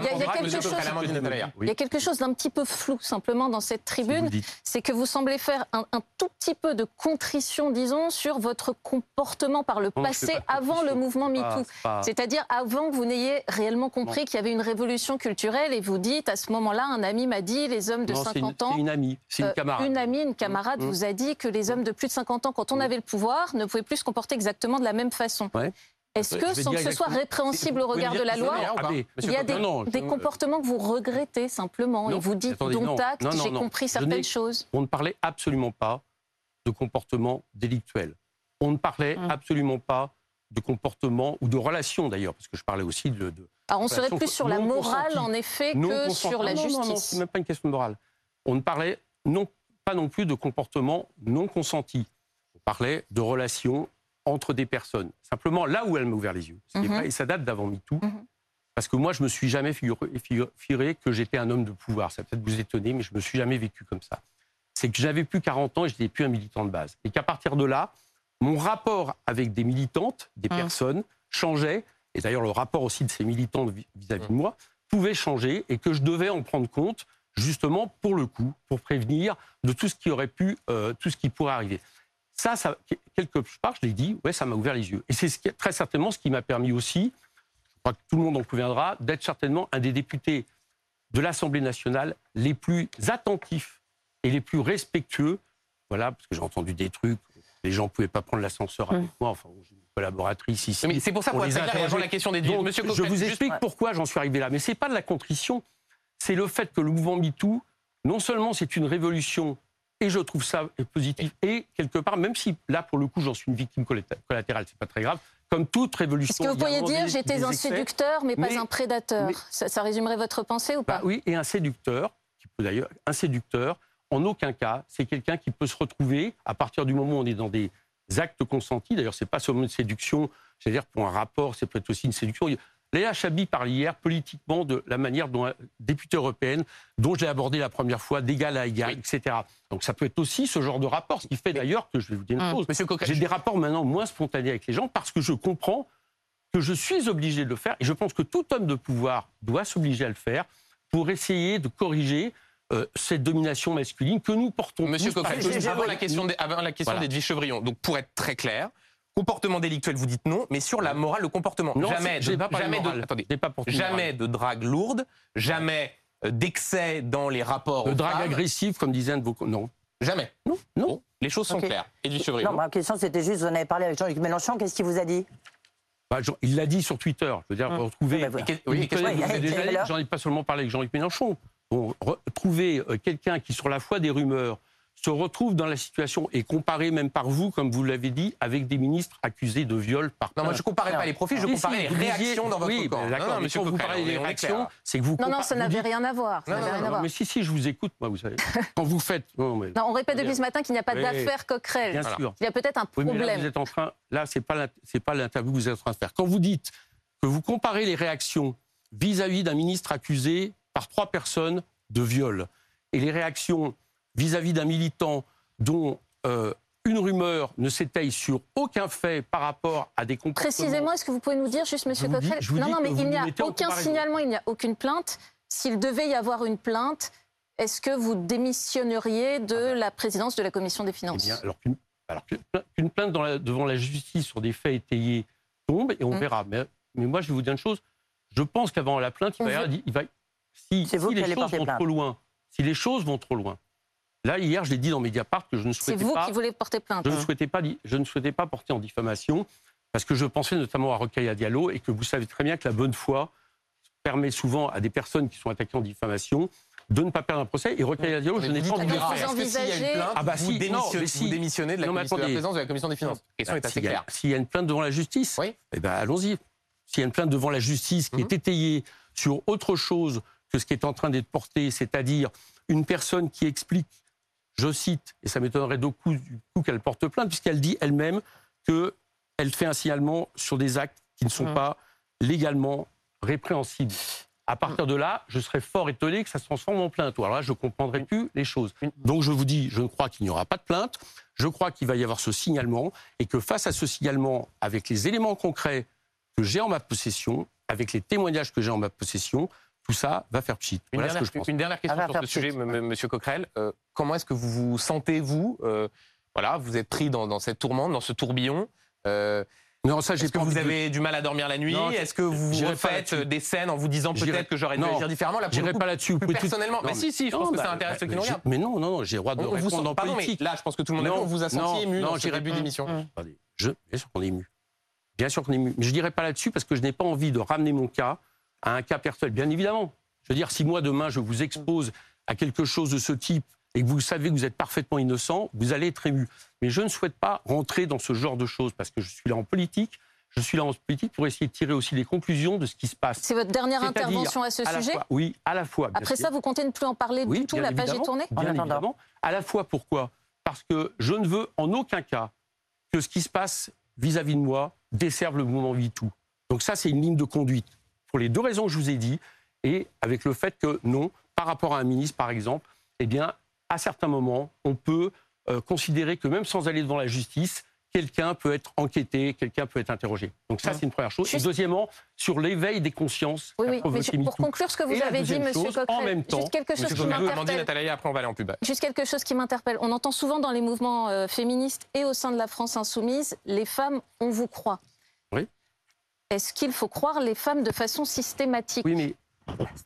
A: Il y a quelque chose d'un petit peu flou simplement dans cette tribune. c'est que vous semblez faire un, un tout petit peu de contrition, disons, sur votre comportement par le
C: Non,
A: passé avant le mouvement MeToo.
C: pas-
A: C'est-à-dire avant que vous n'ayez réellement compris qu'il y avait une révolution culturelle et vous dites à ce moment-là, un ami m'a dit, les hommes de
C: Non, c'est une,
A: 50 ans,
C: c'est une amie, c'est une
A: euh,
C: camarade.
A: une amie, une camarade
C: Mm.
A: vous a dit que les hommes de plus de 50 ans, quand on
C: Mm.
A: avait le pouvoir, ne pouvaient plus se comporter exactement de la même façon.
C: Ouais.
A: Est-ce
C: Je
A: que, sans que ce soit répréhensible au regard de la loi,
B: Ah,
A: il y a des,
C: Non, je-
A: comportements que vous regrettez simplement
C: Non,
A: et vous dites
C: attendez,
A: dont
C: non,
A: acte, j'ai compris certaines choses.
C: on ne parlait absolument pas de comportement délictuel. On ne parlait
A: Mm.
C: absolument pas de comportement ou de relation d'ailleurs, parce que je parlais aussi de, de
A: Alors on serait plus sur la morale en effet que sur la
C: Ah non, non, non,
A: justice.
C: c'est même pas une question de morale. On ne parlait non, pas non plus de comportement non consenti. On parlait de relations entre des personnes. Simplement, là où elle m'a ouvert les yeux, ce qui est
A: Mhm.
C: et ça date d'avant MeToo,
A: Mhm.
C: parce que moi, je me suis jamais figuré, que j'étais un homme de pouvoir. Ça peut-être vous étonner, mais je me suis jamais vécu comme ça. C'est que j'avais plus 40 ans et je n'étais plus un militant de base. Et qu'à partir de là, mon rapport avec des militantes, des
A: Mhm.
C: personnes, changeait. Et d'ailleurs, le rapport aussi de ces militantes vis- vis-à-vis de moi pouvait changer et que je devais en prendre compte, justement, pour le coup, pour prévenir de tout ce qui aurait pu, euh, tout ce qui pourrait arriver. Ça, ça, quelque part, je l'ai dit, ouais, ça m'a ouvert les yeux. Et c'est ce très certainement ce qui m'a permis aussi, je crois que tout le monde en conviendra, d'être certainement un des députés de l'Assemblée nationale les plus attentifs et les plus respectueux. Voilà, parce que j'ai entendu des trucs, les gens ne pouvaient pas prendre l'ascenseur avec moi, enfin, j'ai une collaboratrice ici.
B: Mais c'est pour ça
C: interroger.
B: avant la question des
C: Donc,
B: Monsieur
C: je vous
B: juste-
C: explique pourquoi j'en suis arrivé là. Mais c'est pas de la contrition, c'est le fait que le mouvement MeToo, non seulement c'est une révolution, et je trouve ça positif, et quelque part, même si là, pour le coup, j'en suis une victime collatérale, c'est pas très grave, comme toute révolution.
A: Est-ce que vous pourriez dire j'étais un
C: excès.
A: séducteur mais pas un prédateur
C: mais-
A: ça, ça résumerait votre pensée ou pas
C: Bah oui, et un séducteur, qui peut d'ailleurs, un séducteur, en aucun cas, c'est quelqu'un qui peut se retrouver à partir du moment où on est dans des actes consentis. D'ailleurs, c'est pas seulement une séduction, c'est-à-dire pour un rapport, c'est peut-être aussi une séduction. Léa Chabi parlait hier politiquement de la manière dont, députée européenne, dont j'ai abordé la première fois, d'égal à égal,
B: Oui.
C: etc. Donc ça peut être aussi ce genre de rapport, ce qui fait d'ailleurs que je vais vous dire une
A: Hum.
C: chose. J'ai des rapports maintenant moins spontanés avec les gens parce que je comprends que je suis obligé de le faire et je pense que tout homme de pouvoir doit s'obliger à le faire pour essayer de corriger euh, cette domination masculine que nous portons
B: Monsieur Coquerel,
C: nous-
B: avant la question, des- avant la question
C: Voilà.
B: d'Edwige Chevrillon. Donc, pour être très clair, comportement délictuel, vous dites non, mais sur la morale, le comportement,
C: Non,
B: jamais, de,
C: pas parlé
B: jamais, de,
C: morale.
B: attendez,
C: pas
B: jamais de drague lourde, jamais euh, d'excès dans les rapports. Aux
C: drague agressif, comme disait un de vos... Non,
B: Jamais.
C: non, non.
B: Bon, les choses sont claires. Edwige
D: Non,
B: Chevrillon.
D: ma question c'était juste, vous en avez parlé avec Jean-Luc Mélenchon, qu'est-ce qu'il vous a dit?
C: Bah, Jean- il l'a dit sur Twitter. Je veux dire,
D: Hum.
C: retrouver...
D: Bah.
B: Et oui, et
C: des
D: et
C: années,
D: alors
C: J'en ai pas seulement parlé avec Jean-Luc Mélenchon. Bon, re- trouver euh, quelqu'un qui, sur la foi des rumeurs, se retrouve dans la situation et comparé même par vous, comme vous l'avez dit, avec des ministres accusés de viol par
B: Non, moi je comparais
D: Non.
B: pas les profils, je
C: Si,
B: comparais
C: si,
B: les
C: disiez-
B: réactions dans votre
C: oui,
B: camp.
C: ben,
B: Non,
C: D'accord,
B: non,
C: mais quand vous parlez des réactions, c'est que vous
A: Non, non, ça n'avait rien à voir.
C: Non, non, non, mais si, si, je vous écoute, moi, vous savez. Quand vous faites... Non, mais,
A: Non, on répète depuis ce matin qu'il n'y a pas d'affaire Coquerel.
C: bien sûr.
A: Il y a peut-être un
C: Oui, mais là,
A: problème.
C: vous êtes en train... Là, c'est pas c'est pas l'interview que vous êtes en train de faire. Quand vous dites que vous comparez les réactions vis-à-vis d'un ministre accusé par trois personnes de viol et les réactions vis-à-vis d'un militant dont euh, une rumeur ne s'étaye sur aucun fait par rapport à des comportements...
A: Précisément, est-ce que vous pouvez nous dire, juste Monsieur Coquerel Non, non, mais il n'y a aucun signalement, il n'y a aucune plainte. S'il devait y avoir une plainte, est-ce que vous démissionneriez de la présidence de la commission des
C: Eh
A: finances
C: bien, alors qu'une alors qu'une- qu'une plainte dans la- devant la justice sur des faits étayés tombe et on
A: Mm.
C: verra. Mais, mais moi, je vais vous dire une chose. Je pense qu'avant la plainte, il va y avoir- il va, si,
D: C'est vous
C: si
D: qui
C: les
D: allez
C: choses vont
D: plainte.
C: trop loin, si les choses vont trop loin. Là, hier, je l'ai dit dans Mediapart que je ne
A: C'est
C: souhaitais
A: vous
C: pas.
A: qui voulez porter plainte.
C: Je ne souhaitais pas, je ne souhaitais pas porter en diffamation parce que je pensais notamment à Rocaille Diallo et que vous savez très bien que la bonne foi permet souvent à des personnes qui sont attaquées en diffamation de ne pas perdre un procès. Et Rocaille Diallo, je n'ai
B: vous
C: pas envie de faire.
A: vous
B: Est-ce que s'il y a une
A: envisagez-
B: plainte,
C: Ah bah
B: vous,
C: si, non,
B: démissionnez,
C: mais si.
B: vous démissionnez de la,
C: Non,
B: commission- de la
C: attendez.
B: présidence de la commission des finances. La question est assez
C: S'il y a-
B: claire.
C: S'il y a une plainte devant la justice,
B: Oui.
C: eh ben, allons-y. S'il y a une plainte devant la justice qui
B: Mhm.
C: est étayée sur autre chose que ce qui est en train d'être porté, c'est-à-dire une personne qui explique, je cite, et ça m'étonnerait beaucoup du coup qu'elle porte plainte, puisqu'elle dit elle-même qu'elle fait un signalement sur des actes qui ne sont
B: Mhm.
C: pas légalement répréhensibles. À partir de là, je serais fort étonné que ça se transforme en plainte. Ou alors là, je ne comprendrai plus les choses. Donc je vous dis, je ne crois qu'il n'y aura pas de plainte. Je crois qu'il va y avoir ce signalement et que face à ce signalement, avec les éléments concrets que j'ai en ma possession, avec les témoignages que j'ai en ma possession, tout ça va faire pchit.
B: Une,
C: Voilà ce que
B: dernière,
C: je pense.
B: une dernière question
D: Ah,
B: sur ce sujet, Monsieur Coquerel. Euh, comment est-ce que vous vous sentez, vous euh, Voilà, vous êtes pris dans, dans cette tourmente, dans ce tourbillon. Euh,
C: Non, ça, j'ai
B: Est-ce que
C: pas
B: vous
C: de-
B: avez du mal à dormir la nuit? Est-ce que vous refaites des scènes en vous disant peut-être que j'aurais dû
C: Non.
B: agir différemment? Là,
C: J'irai pas là-dessus.
B: Personnellement.
C: Non,
B: mais si, si, je pense
C: non,
B: que ça
C: bah,
B: intéresse ceux qui
C: bah,
B: nous regardent.
C: Mais non, non, non, j'ai le droit de
B: On, vous
C: répondre
B: sent,
C: en
B: pardon, mais
C: politique.
B: là, je pense que tout le monde a vu, vous a senti ému
C: non,
B: dans ce
C: j'irai
B: début d'émission.
C: Je, bien sûr qu'on est ému. Bien sûr qu'on est ému. Mais je ne dirai pas là-dessus parce que je n'ai pas envie de ramener mon cas à un cas personnel. Bien évidemment. Je veux dire, si moi, demain, je vous expose à quelque chose de ce type et que vous savez que vous êtes parfaitement innocent, vous allez être ému. Mais je ne souhaite pas rentrer dans ce genre de choses parce que je suis là en politique. Je suis là en politique pour essayer de tirer aussi les conclusions de ce qui se passe.
A: C'est votre dernière intervention à ce
C: À
A: sujet
C: fois- oui, à la fois. bien
A: Après
C: sûr.
A: ça, vous comptez ne plus en parler
C: Oui,
A: du tout, la page est tournée
C: Bien évidemment. À la fois, pourquoi? Parce que je ne veux en aucun cas que ce qui se passe vis-à-vis de moi desserve le mouvement MeToo. Donc ça, c'est une ligne de conduite. Pour les deux raisons que je vous ai dit, et avec le fait que non, par rapport à un ministre, par exemple, eh bien, à certains moments, on peut euh, considérer que même sans aller devant la justice, quelqu'un peut être enquêté, quelqu'un peut être interrogé. Donc ça, c'est une première chose.
A: Juste-
C: Et deuxièmement, sur l'éveil des consciences
A: Oui, oui, mais pour conclure ce que vous
C: Et
A: avez dit, Monsieur
C: chose, en
A: Coquerel,
C: même temps,
A: juste quelque chose qui
B: Coquerel,
A: m'interpelle.
B: Après on va aller en pub.
A: Juste quelque chose qui m'interpelle. On entend souvent dans les mouvements euh, féministes et au sein de la France insoumise, les femmes, on vous croit. Est-ce qu'il faut croire les femmes de façon systématique
C: Oui, mais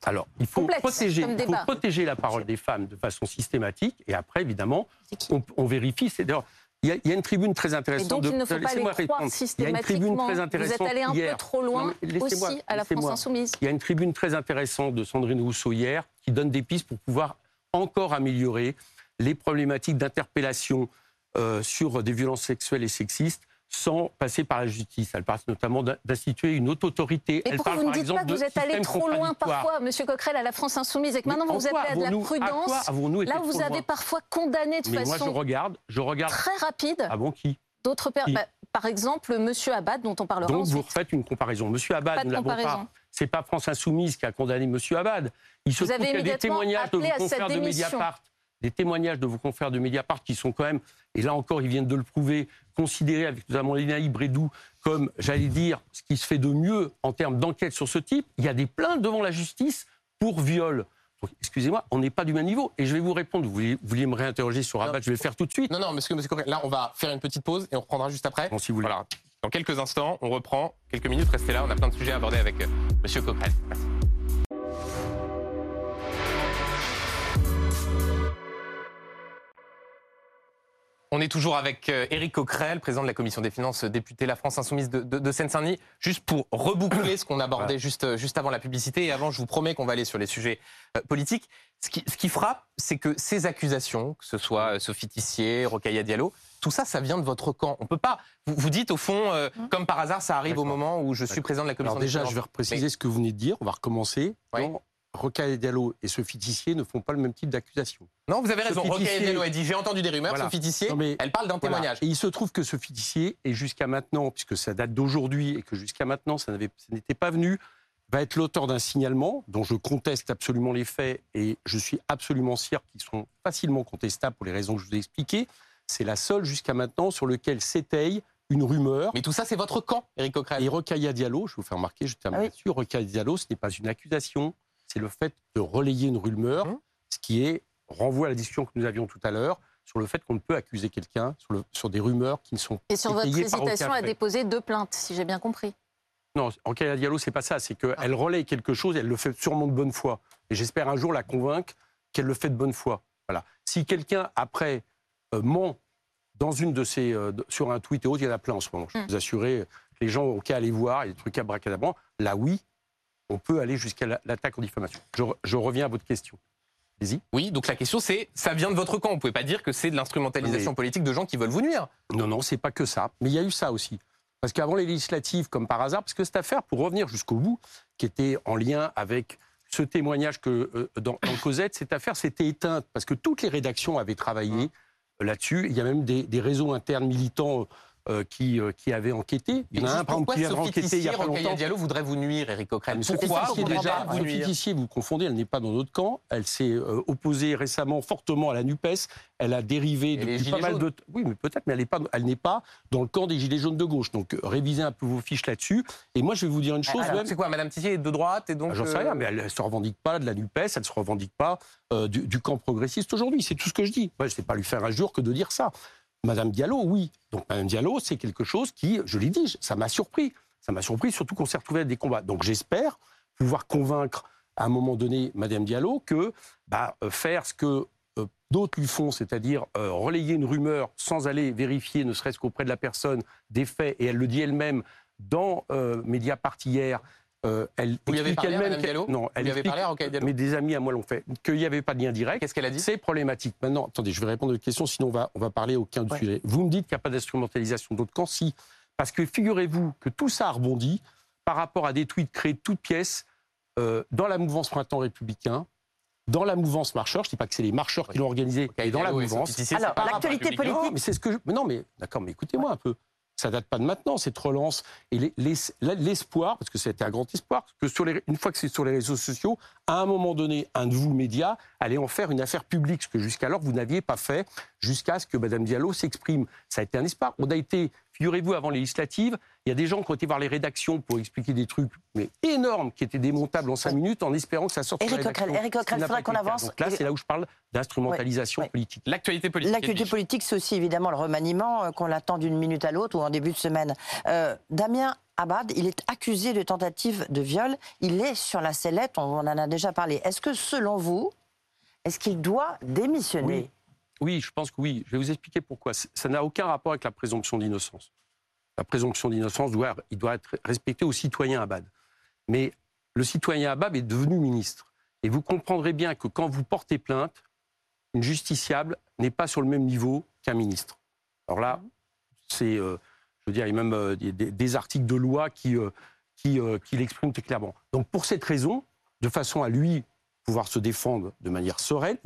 C: alors, il faut,
A: Complexe
C: protéger, il faut protéger la parole des femmes de façon systématique. Et après, évidemment, on, on vérifie. C'est d'ailleurs, il y, a, il y a une tribune très
A: Et
C: intéressante.
A: donc,
C: de-
A: il ne faut pas les croire
C: répondre.
A: Systématiquement.
C: très
A: Vous êtes allé un
C: hier.
A: peu trop loin
C: Non,
A: aussi à la France
C: laissez-moi.
A: insoumise.
C: Il y a une tribune très intéressante de Sandrine Rousseau hier qui donne des pistes pour pouvoir encore améliorer les problématiques d'interpellation euh, sur des violences sexuelles et sexistes sans passer par la justice. Elle parle notamment d'in- d'instituer une haute autorité.
A: Et
C: Elle
A: pourquoi
C: parle,
A: vous ne dites
C: exemple,
A: pas que vous êtes allé trop loin parfois, Monsieur Coquerel, à la France insoumise, et que maintenant
C: Mais
A: vous vous appelez à de la prudence Là, vous avez parfois condamné de
C: Mais moi, je
A: façon
C: regarde, je regarde.
A: très rapide
C: Ah bon, qui
A: d'autres personnes. par exemple, Monsieur Abad, dont on parlera
C: Donc vous refaites une comparaison. Monsieur Abad,
A: Pas de
C: nous l'avons pas. C'est pas France Insoumise qui a condamné Monsieur Abad. Il se
A: Vous
C: trouve qu'il y a des témoignages de vos confrères de. Mediapart, des témoignages de vos confrères de Mediapart qui sont quand même, et là encore, ils viennent de le prouver, considérés avec notamment Lénaï Brédou comme, j'allais dire, ce qui se fait de mieux en termes d'enquête sur ce type. Il y a des plaintes devant la justice pour viol. Excusez-moi, on n'est pas du même niveau. Et je vais vous répondre. Vous vouliez, vous vouliez me réinterroger sur Abad, je vais le faire tout de suite.
B: Non, non, monsieur, monsieur là, on va faire une petite pause et on reprendra juste après.
C: Bon, si vous voulez.
B: Voilà. Dans quelques instants, on reprend. Quelques minutes, restez là. On a plein de sujets à aborder avec euh, monsieur Coquerel. Merci. On est toujours avec euh, Éric Coquerel, président de la commission des finances, euh, député La France Insoumise de, de- de Seine-Saint-Denis. Juste pour reboucler ce qu'on abordait juste, euh, juste avant la publicité, et avant, je vous promets qu'on va aller sur les sujets euh, politiques. Ce qui, ce qui frappe, c'est que ces accusations, que ce soit euh, Sophie Tissier, Rocaille Diallo, tout ça, ça vient de votre camp. On peut pas. Vous, vous dites au fond, euh, comme par hasard, ça arrive au moment où je suis président de la commission
C: Alors
B: des
C: déjà,
B: finances.
C: je vais repréciser ce que vous venez de dire. On va recommencer.
B: Oui.
C: Rocaille Diallo et Sophie Tissier ne font pas le même type d'accusation.
B: Non, vous avez raison.
C: Sophie
B: Rocaille Diallo a dit j'ai entendu des rumeurs.
C: Voilà.
B: Sophie Tissier,
C: Non, mais-
B: elle parle d'un
C: Voilà.
B: témoignage.
C: Et il se trouve que Sophie Tissier, et jusqu'à maintenant, puisque ça date d'aujourd'hui et que jusqu'à maintenant, ça n'avait- ça n'était pas venu, va être l'auteur d'un signalement dont je conteste absolument les faits et je suis absolument sûr qu'ils sont facilement contestables pour les raisons que je vous ai expliquées. C'est la seule jusqu'à maintenant sur lequel s'étaye une rumeur.
B: Mais tout ça, c'est votre camp, Éric Coquerel.
C: Et Rocaille Diallo, je vais vous faire remarquer, je termine
D: Ah oui.
C: là-dessus, Rocaille Diallo, ce n'est pas une accusation, c'est le fait de relayer une rumeur
B: Hum.
C: Ce qui est renvoie à la discussion que nous avions tout à l'heure sur le fait qu'on ne peut accuser quelqu'un sur, le- sur des rumeurs qui ne sont
A: Et sur votre hésitation à
C: fait.
A: déposer deux plaintes, si j'ai bien compris.
C: Non, en Kaya Diallo, c'est pas ça. C'est qu'elle relaie quelque chose, elle le fait sûrement de bonne foi. Et j'espère un jour la convaincre qu'elle le fait de bonne foi. Voilà. Si quelqu'un, après, euh, ment dans une de ses, euh, sur un tweet et autres, il y en a plein en ce moment. Je peux
A: Mm.
C: vous assurer, les gens ont qu'à aller voir, il y a des trucs à bracadabrant. Là, oui, on peut aller jusqu'à la- l'attaque en diffamation. Je, re- je reviens à votre question. Allez-y.
B: Oui, donc la question c'est, ça vient de votre camp. Vous pouvez pas dire que c'est de l'instrumentalisation politique de gens qui veulent vous nuire.
C: Non, non, c'est pas que ça. Mais il y a eu ça aussi. Parce qu'avant les législatives, comme par hasard, parce que cette affaire, pour revenir jusqu'au bout, qui était en lien avec ce témoignage que euh, dans, dans Cosette, cette affaire s'était éteinte parce que toutes les rédactions avaient travaillé euh, là-dessus. Il y a même des, des réseaux internes militants euh, qui, euh, qui avaient enquêté. Il y en a un, par exemple, qui
B: Sophie
C: enquêter il y a pas longtemps.
B: Diallo voudrait vous nuire, Eric
C: Sophie
B: Pourquoi voudrait
C: déjà,
B: vous
C: Sophie
B: nuire
C: Tissier, vous confondez, elle n'est pas dans notre camp. Elle s'est euh, opposée récemment fortement à la NUPES. Elle a dérivé depuis pas mal
B: jaunes.
C: de temps. Oui, mais peut-être, mais elle n'est pas, elle n'est pas dans le camp des Gilets jaunes de gauche. Donc, révisez un peu vos fiches là-dessus. Et moi, je vais vous dire une chose.
B: Alors,
C: même-
B: C'est quoi, Madame Tissier est de droite et donc.
C: Ah, J'en sais rien, mais elle ne se revendique pas de la NUPES, elle ne se revendique pas du, du camp progressiste aujourd'hui. C'est tout ce que je dis. Moi, je ne sais pas lui faire un jour que de dire ça. Madame Diallo, oui. Donc, Madame Diallo, c'est quelque chose qui, je l'ai dit, ça m'a surpris. Ça m'a surpris, surtout qu'on s'est retrouvé à des combats. Donc, j'espère pouvoir convaincre à un moment donné Madame Diallo que bah, euh, faire ce que euh, d'autres lui font, c'est-à-dire euh, relayer une rumeur sans aller vérifier, ne serait-ce qu'auprès de la personne, des faits, et elle le dit elle-même dans euh, Mediapart hier, euh, elle
B: Vous lui avez
C: explique
B: parlé à Madame
C: Non,
B: Vous
C: elle
B: lui avez
C: explique-
B: parlé à
C: mais des amis à moi l'ont fait, qu'il n'y avait pas de lien direct.
B: Qu'est-ce qu'elle a dit
C: C'est problématique. Maintenant, attendez, je vais répondre à votre question, sinon on va, on va parler aucun
D: Ouais.
C: sujet. Vous me dites qu'il n'y a pas d'instrumentalisation d'autres camps, si. Parce que figurez-vous que tout ça a rebondi par rapport à des tweets créés de toutes pièces euh, dans la mouvance printemps républicain, dans la mouvance marcheur. Je ne dis pas que c'est les marcheurs qui l'ont organisé, mais dans la mouvance.
D: Alors, l'actualité
B: rapport républicain.
C: Non, mais c'est ce que je... mais Non, mais d'accord, mais écoutez-moi un peu. Ça date pas de maintenant, cette relance. Et les- les- l'espoir, parce que c'était un grand espoir, que sur les, une fois que c'est sur les réseaux sociaux, à un moment donné, un de vous, médias, allait en faire une affaire publique, ce que jusqu'alors vous n'aviez pas fait, jusqu'à ce que Mme Diallo s'exprime. Ça a été un espoir. On a été, figurez-vous, avant les législatives, il y a des gens qui ont été voir les rédactions pour expliquer des trucs mais énormes qui étaient démontables en cinq minutes en espérant que ça sorte. la
D: Coquerel. Éric Coquerel, faudrait
C: pas
D: qu'on avance.
C: Donc là, c'est là où je parle d'instrumentalisation
D: Ouais, ouais.
C: politique.
B: L'actualité politique.
D: L'actualité politique, c'est aussi évidemment le remaniement euh, qu'on l'attend d'une minute à l'autre ou en début de semaine. Euh, Damien Abad, il est accusé de tentative de viol. Il est sur la sellette, on en a déjà parlé. Est-ce que selon vous, est-ce qu'il doit démissionner?
C: Oui, je pense que oui. Je vais vous expliquer pourquoi. Ça n'a aucun rapport avec la présomption d'innocence. La présomption d'innocence doit, il doit être respecté au citoyen Abad. Mais le citoyen Abad est devenu ministre. Et vous comprendrez bien que quand vous portez plainte, une justiciable n'est pas sur le même niveau qu'un ministre. Alors là, c'est, euh, je veux dire, il y a même euh, des, articles de loi qui, qui, euh, qui l'expriment très clairement. Donc pour cette raison, de façon à lui pouvoir se défendre de manière sereine,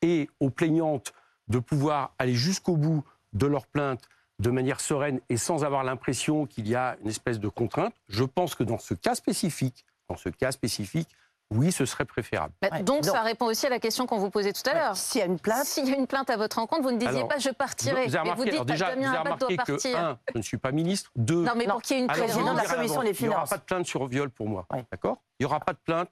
C: et aux plaignantes de pouvoir aller jusqu'au bout de leur plainte de manière sereine et sans avoir l'impression qu'il y a une espèce de contrainte, je pense que dans ce cas spécifique, dans ce cas spécifique, oui, ce serait préférable.
A: Bah,
D: Ouais,
A: donc,
D: donc-
A: ça répond aussi à la question qu'on vous posait tout à l'heure.
D: S'il y a une plainte,
A: S'il y a une plainte à votre encontre, vous ne disiez
C: Alors,
A: pas je partirai.
C: Vous
A: vous
C: remarqué,
A: dites
C: alors déjà,
A: que
C: vous
A: Damien doit
C: remarqué que, un, je ne suis pas ministre, deux,
A: Non, mais
D: Non.
A: pour qu'il y ait une
C: alors, je vais
D: président
C: vous
D: de la commission des
C: Il n'y aura
D: finances.
C: pas de plainte sur viol pour moi.
D: Ouais.
C: D'accord? Il n'y aura pas de plainte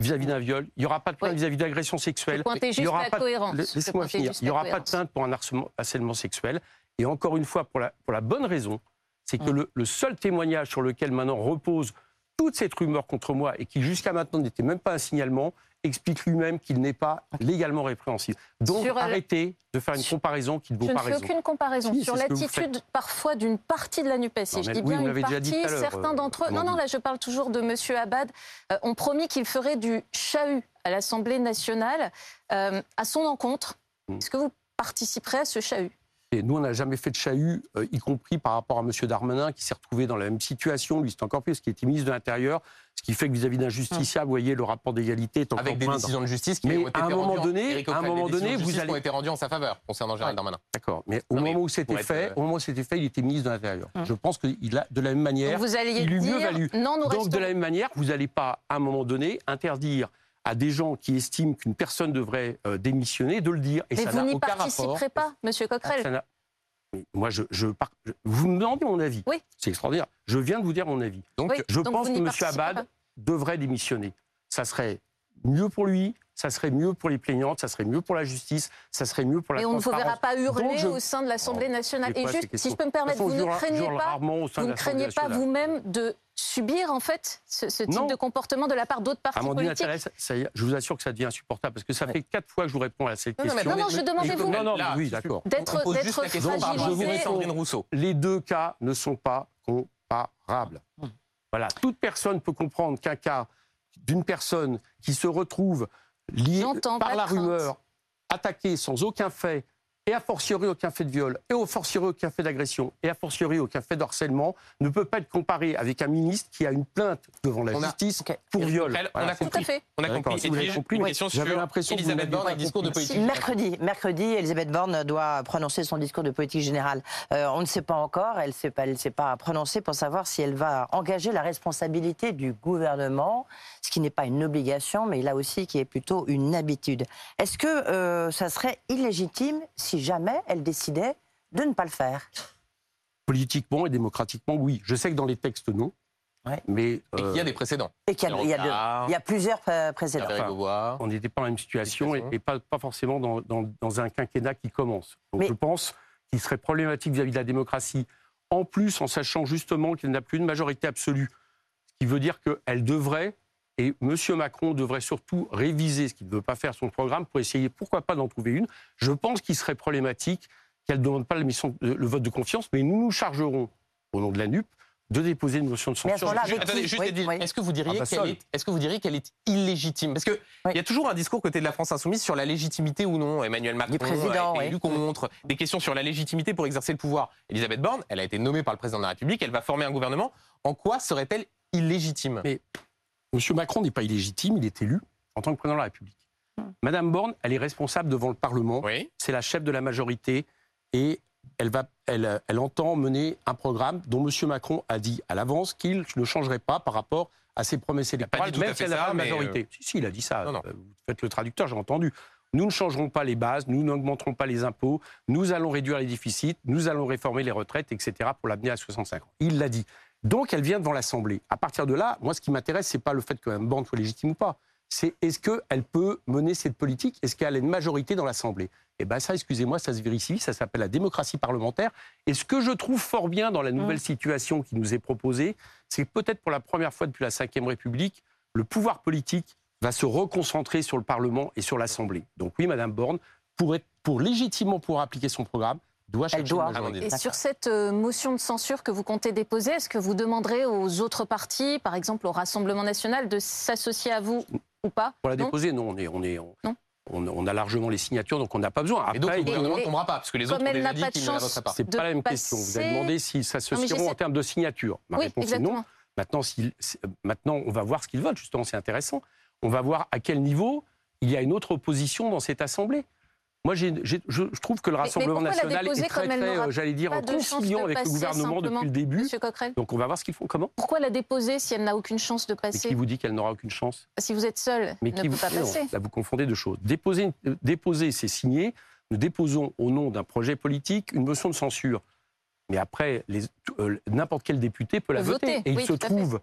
C: vis-à-vis d'un viol. Il n'y aura pas de plainte vis-à-vis d'agression sexuelle. Il y
A: juste
C: aura pas Laissez-moi finir. Il n'y aura pas de plainte pour un harcèlement, sexuel. Et encore une fois, pour la, pour la bonne raison, c'est que
A: Mm.
C: le, le seul témoignage sur lequel maintenant repose toute cette rumeur contre moi et qui jusqu'à maintenant n'était même pas un signalement, explique lui-même qu'il n'est pas légalement répréhensible. Donc
A: Sur la-
C: arrêtez de faire une comparaison qui ne vaut
A: Je ne fais
C: raison.
A: aucune comparaison
C: Si,
A: sur l'attitude parfois d'une partie de la NUPES.
C: Non,
A: je dis
C: oui,
A: bien une partie,
C: dit
A: certains
C: euh,
A: d'entre eux. Non, non, là je parle toujours de M. Abad. euh, ont promis qu'ils feraient du chahut à l'Assemblée nationale euh, à son encontre.
C: Mm.
A: Est-ce que vous participerez à ce chahut?
C: Et nous, on n'a jamais fait de chahut, euh, y compris par rapport à M. Darmanin, qui s'est retrouvé dans la même situation. Lui, c'est encore plus, qui était ministre de l'Intérieur. Ce qui fait que vis-à-vis d'un justiciable, vous voyez, le rapport d'égalité est encore
B: Avec des
C: moindre.
B: décisions de justice qui
C: Mais
B: ont été
C: à un moment donné- à un moment
B: des décisions
C: donné,
B: de
C: vous
B: justice qui
C: allez-
B: ont été rendues en sa faveur concernant Gérald
C: Ouais.
B: Darmanin.
C: D'accord. Mais au
B: Non, mais
C: moment où c'était
B: être,
C: fait, au moment où c'était fait, il était ministre de l'Intérieur.
A: Hum.
C: Je pense qu'il a, de la même manière,
A: Donc Vous alliez
C: il mieux
A: dire
C: valu.
A: non, nous
C: donc
A: restons.
C: de la même manière, vous n'allez pas, à un moment donné, interdire à des gens qui estiment qu'une personne devrait euh, démissionner de le dire. Et
A: Mais
C: ça
A: vous n'y participerez
C: rapport.
A: pas, Monsieur Coquerel.
C: Mais moi, je, je par- je- vous me demandez mon avis.
A: Oui.
C: C'est extraordinaire. Je viens de vous dire mon avis.
B: Donc,
A: Oui,
C: Je
A: donc
C: pense que M. Abad
A: pas.
C: devrait démissionner. Ça serait mieux pour lui, ça serait mieux pour les plaignantes, ça serait mieux pour la justice, ça serait mieux pour la
A: Et on ne vous verra pas hurler
C: je-
A: au sein de l'Assemblée nationale. Et juste, si je peux me permettre, vous ne craignez pas, vous ne craignez pas vous-même de subir en fait ce, ce type
C: Non.
A: de comportement de la part d'autres partis
C: Amandine
A: politiques
C: Attalès, ça y est, je vous assure que ça devient insupportable parce que ça fait quatre fois que je vous réponds à cette
B: Non, non, mais
C: question.
A: Non, non, je demandais vous.
C: Non, non,
B: Là,
C: oui,
B: je-
C: d'accord.
A: D'être- fragilisé.
B: Rousseau.
C: Les deux cas ne sont pas comparables. Voilà, toute personne peut comprendre qu'un cas d'une personne qui se retrouve liée
A: J'entends,
C: par la rumeur, attaquée sans aucun fait, et a fortiori aucun fait de viol, et a fortiori aucun fait d'agression, et a fortiori aucun fait de harcèlement, ne peut pas être comparé avec un ministre qui a une plainte devant la
B: On a-
C: justice pour viol.
B: Elle, on a
C: c'est
A: Tout à
B: compris.
A: fait.
B: On a compris.
C: si vous
B: Edwige,
C: compris,
B: une
C: oui.
B: question
C: J'avais
B: sur
C: l'impression que vous
B: Elisabeth Borne le discours de
C: compris.
B: politique.
D: Mercredi, mercredi, Elisabeth Borne doit prononcer son discours de politique générale. Euh, on ne sait pas encore, elle ne s'est pas, elle pas prononcée pour savoir si elle va engager la responsabilité du gouvernement, ce qui n'est pas une obligation, mais là aussi qui est plutôt une habitude. Est-ce que euh, ça serait illégitime si jamais elle décidait de ne pas le faire
C: Politiquement et démocratiquement, oui. Je sais que dans les textes, non.
D: Ouais.
C: Mais
B: Et qu'il
C: euh,
B: y a des précédents.
D: Et qu'il y a, y y plusieurs euh, précédents.
C: Enfin, on n'était pas dans la même situation et, pas, pas forcément dans, dans- dans un quinquennat qui commence. Donc
D: Mais-
C: je pense qu'il serait problématique vis-à-vis de la démocratie, en plus en sachant justement qu'il n'a plus une majorité absolue, ce qui veut dire qu'elle devrait, et M. Macron devrait surtout réviser ce qu'il ne veut pas faire son programme pour essayer, pourquoi pas, d'en trouver une. Je pense qu'il serait problématique qu'elle ne demande pas la mission- le vote de confiance, mais nous nous chargerons, au nom de la NUP, de déposer une motion de censure.
D: Oui, oui.
B: est-ce que vous diriez
C: Ah bah,
B: qu'elle
C: seul.
B: est, est-ce que vous diriez qu'elle est illégitime? Parce que
D: Oui.
B: il y a toujours un discours côté de la France insoumise sur la légitimité ou non. Emmanuel Macron
D: président,
B: a été
D: oui.
B: élu contre. Des questions sur la légitimité pour exercer le pouvoir. Elisabeth Borne, elle a été nommée par le président de la République. Elle va former un gouvernement. En quoi serait-elle illégitime?
C: Mais M. Macron n'est pas illégitime, il est élu en tant que président de la République. Madame Borne, elle est responsable devant le Parlement,
B: Oui.
C: c'est la chef de la majorité et elle, va, elle, elle entend mener un programme dont M. Macron a dit à l'avance qu'il ne changerait pas par rapport à ses promesses électorales, même si elle n'a
B: ça,
C: pas de
B: mais,
C: majorité. Si, si, il a dit ça.
B: Non, non.
C: Euh, Vous faites le traducteur, j'ai entendu. Nous ne changerons pas les bases, nous n'augmenterons pas les impôts, nous allons réduire les déficits, nous allons réformer les retraites, etc. pour l'amener à 65 ans. Il l'a dit. Donc elle vient devant l'Assemblée. À partir de là, moi ce qui m'intéresse, c'est pas le fait que Mme Borne soit légitime ou pas. C'est est-ce qu'elle peut mener cette politique? Est-ce qu'elle a une majorité dans l'Assemblée? Eh bien ça, excusez-moi, ça se vérifie, ça s'appelle la démocratie parlementaire. Et ce que je trouve fort bien dans la nouvelle situation qui nous est proposée, c'est que peut-être pour la première fois depuis la Ve République, le pouvoir politique va se reconcentrer sur le Parlement et sur l'Assemblée. Donc oui, Madame Borne, pour, être, pour légitimement pouvoir appliquer son programme, doit chercher
D: doit.
C: une majorité.
B: Amandine.
A: Et sur cette euh, motion de censure que vous comptez déposer, est-ce que vous demanderez aux autres partis, par exemple au Rassemblement national, de s'associer à vous ou pas?
C: Pour la
A: Non?
C: déposer, non, on, est, on, est, on,
A: Non?
C: on- a largement les signatures, donc on n'a pas besoin.
B: Et donc le
C: Après,
B: gouvernement ne tombera pas, parce que les autres ont
A: elle
B: déjà
A: n'a
B: dit
A: pas de
B: qu'ils ne la pas.
C: c'est pas la même question. Vous avez demandé s'ils s'associeront en termes de signature. Ma
A: Oui,
C: réponse est non. Maintenant, maintenant, on va voir ce qu'ils votent, justement, c'est intéressant. On va voir à quel niveau il y a une autre opposition dans cette Assemblée. Moi, je, je trouve que le
A: mais
C: Rassemblement
A: pourquoi la
C: national
A: déposer
C: est très, très, euh, j'allais dire, en conciliant avec le gouvernement depuis le début. Donc, on va voir ce qu'ils font. Comment?
A: Pourquoi la déposer si elle n'a aucune chance de
C: Mais
A: passer
C: qui vous dit qu'elle n'aura aucune chance?
A: Si vous êtes seul,
C: Mais
A: ne
C: qui
A: peut
C: vous...
A: pas
C: mais non,
A: passer.
C: là, vous confondez deux choses. Déposer, euh, déposer c'est signer. Nous déposons au nom d'un projet politique une motion de censure. Mais après, euh, n'importe quel député peut la voter.
A: voter,
C: Et il se trouve,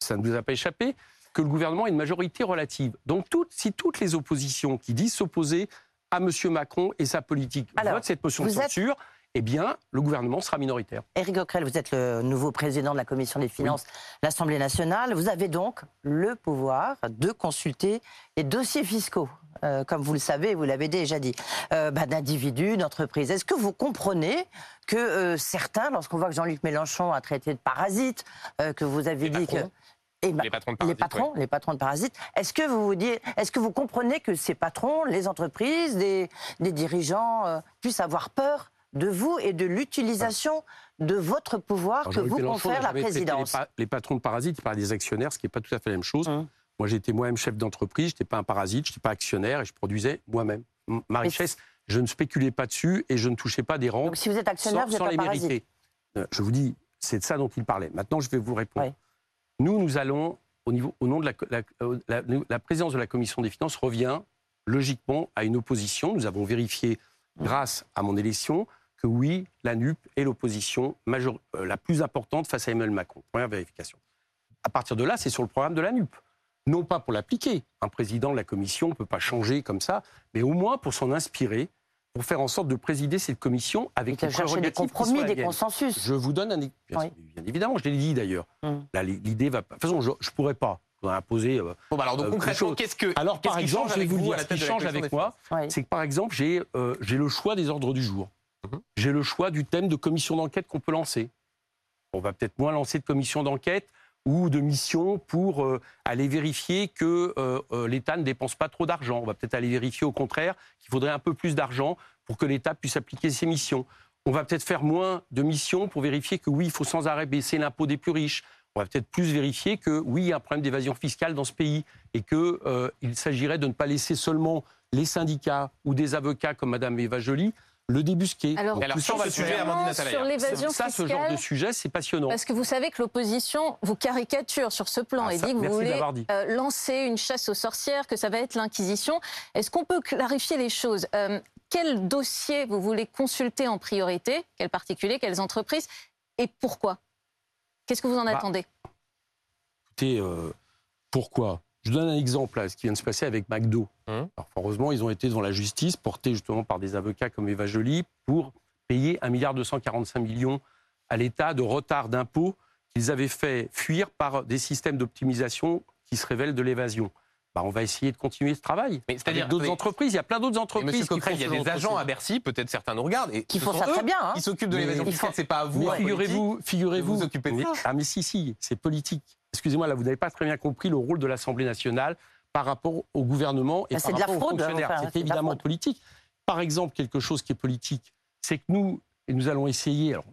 C: ça ne nous a pas échappé, que le gouvernement a une majorité relative. Donc, si toutes les oppositions qui disent s'opposer à M. Macron et sa politique
D: Alors,
C: votent cette motion de
D: êtes-
C: censure, eh bien, le gouvernement sera minoritaire.
D: Éric Coquerel, vous êtes le nouveau président de la Commission des finances de l'Assemblée nationale. Vous avez donc le pouvoir de consulter les dossiers fiscaux, euh, comme vous le savez, vous l'avez déjà dit, euh, bah, d'individus, d'entreprises. Est-ce que vous comprenez que euh, certains, lorsqu'on voit que Jean-Luc Mélenchon a traité de parasite, que vous avez
B: Les
D: dit
B: patrons.
D: que... Eh ben,
B: Les patrons de
D: les
B: parasites,
D: patrons, les patrons de parasites. Est-ce que vous vous dites, est-ce que vous comprenez que ces patrons, les entreprises, des, des dirigeants euh, puissent avoir peur de vous et de l'utilisation de votre pouvoir
C: Alors,
D: que vous confère la présidence
C: Les, pa- les patrons de parasites par des actionnaires, ce qui n'est pas tout à fait la même chose.
D: Hum.
C: Moi, j'étais moi-même chef d'entreprise, je n'étais pas un parasite, je n'étais pas actionnaire et je produisais moi-même. Ma richesse, je ne spéculais pas dessus et je ne touchais pas des rentes
D: Donc si vous êtes actionnaire,
C: sans,
D: vous êtes
C: sans
D: un
C: les
D: parasite.
C: mériter. Euh, Je vous dis, c'est de ça dont il parlait. Maintenant, je vais vous répondre.
D: Ouais.
C: Nous, nous allons, au, nom de la, présidence de la Commission des finances revient logiquement à une opposition. Nous avons vérifié, grâce à mon élection, que oui, la NUP est l'opposition euh, la plus importante face à Emmanuel Macron. Première vérification. À partir de là, c'est sur le programme de la NUP. non pas pour l'appliquer. Un président de la commission ne peut pas changer comme ça, mais au moins pour s'en inspirer, pour faire en sorte de présider cette commission avec les
D: des
C: prérogatives qui
D: compromis, des consensus.
C: Je vous donne un bien,
D: Oui.
C: bien évidemment, je l'ai dit d'ailleurs.
D: Hum.
C: Là, l'idée va pas. De toute façon, je ne pourrais pas imposer. euh,
B: Bon, bah alors, donc,
C: Euh,
B: concrètement, qu'est-ce que.
C: Alors,
B: qu'est-ce
C: par
B: qui
C: exemple,
B: change
C: je vais vous
B: vous
C: dire,
B: à la
C: ce qui change avec
B: des
C: moi,
D: Oui.
C: c'est que par exemple, j'ai euh, j'ai le choix des ordres du jour.
B: Mhm.
C: J'ai le choix du thème de commission d'enquête qu'on peut lancer. On va peut-être moins lancer de commission d'enquête ou de mission pour euh, aller vérifier que euh, euh, l'État ne dépense pas trop d'argent. On va peut-être aller vérifier au contraire qu'il faudrait un peu plus d'argent pour que l'État puisse appliquer ses missions. On va peut-être faire moins de missions pour vérifier que oui, il faut sans arrêt baisser l'impôt des plus riches. On va peut-être plus vérifier que oui, il y a un problème d'évasion fiscale dans ce pays et qu'il il s'agirait de ne pas laisser seulement les syndicats ou des avocats comme Madame Eva Joly le débusquer.
A: Alors,
C: Donc,
B: alors,
C: va le
B: sujet,
A: sur l'évasion
C: Ça, ce genre de sujet, c'est passionnant.
A: Parce que vous savez que l'opposition vous caricature sur ce plan
C: Ah,
A: et
C: ça,
A: dit que vous voulez euh, lancer une chasse aux sorcières, que ça va être l'Inquisition. Est-ce qu'on peut clarifier les choses Euh, Quel dossier vous voulez consulter en priorité Quels particuliers Quelles entreprises Et pourquoi? Qu'est-ce que vous en
C: Bah,
A: attendez?
C: Écoutez, euh, pourquoi? Je vous donne un exemple, là, ce qui vient de se passer avec McDo.
B: Hum.
C: Alors, heureusement, ils ont été devant la justice, portés justement par des avocats comme Eva Joly, pour payer 1,245 milliard à l'État de retard d'impôts qu'ils avaient fait fuir par des systèmes d'optimisation qui se révèlent de l'évasion. Bah, on va essayer de continuer ce travail.
B: Mais c'est-à-dire,
C: d'autres entreprises, il y a plein d'autres entreprises.
B: Monsieur
C: qui
B: Coquerel,
C: font
B: il y a des
C: de
B: agents à Bercy, peut-être certains nous regardent, et
D: Qui font ça
B: eux
D: très bien, hein.
B: qui s'occupent de l'évasion fiscale. C'est pas à vous,
C: figurez-vous, figurez-vous.
B: de vous occuper de ça.
C: Ah, mais si, si, c'est politique. Excusez-moi, là, vous n'avez pas très bien compris le rôle de l'Assemblée nationale par rapport au gouvernement et
D: Ah,
C: par rapport aux
D: fraude,
C: fonctionnaires.
D: enfin, c'est
C: évidemment politique. Par exemple, quelque chose qui est politique, c'est que nous, et nous allons essayer, alors,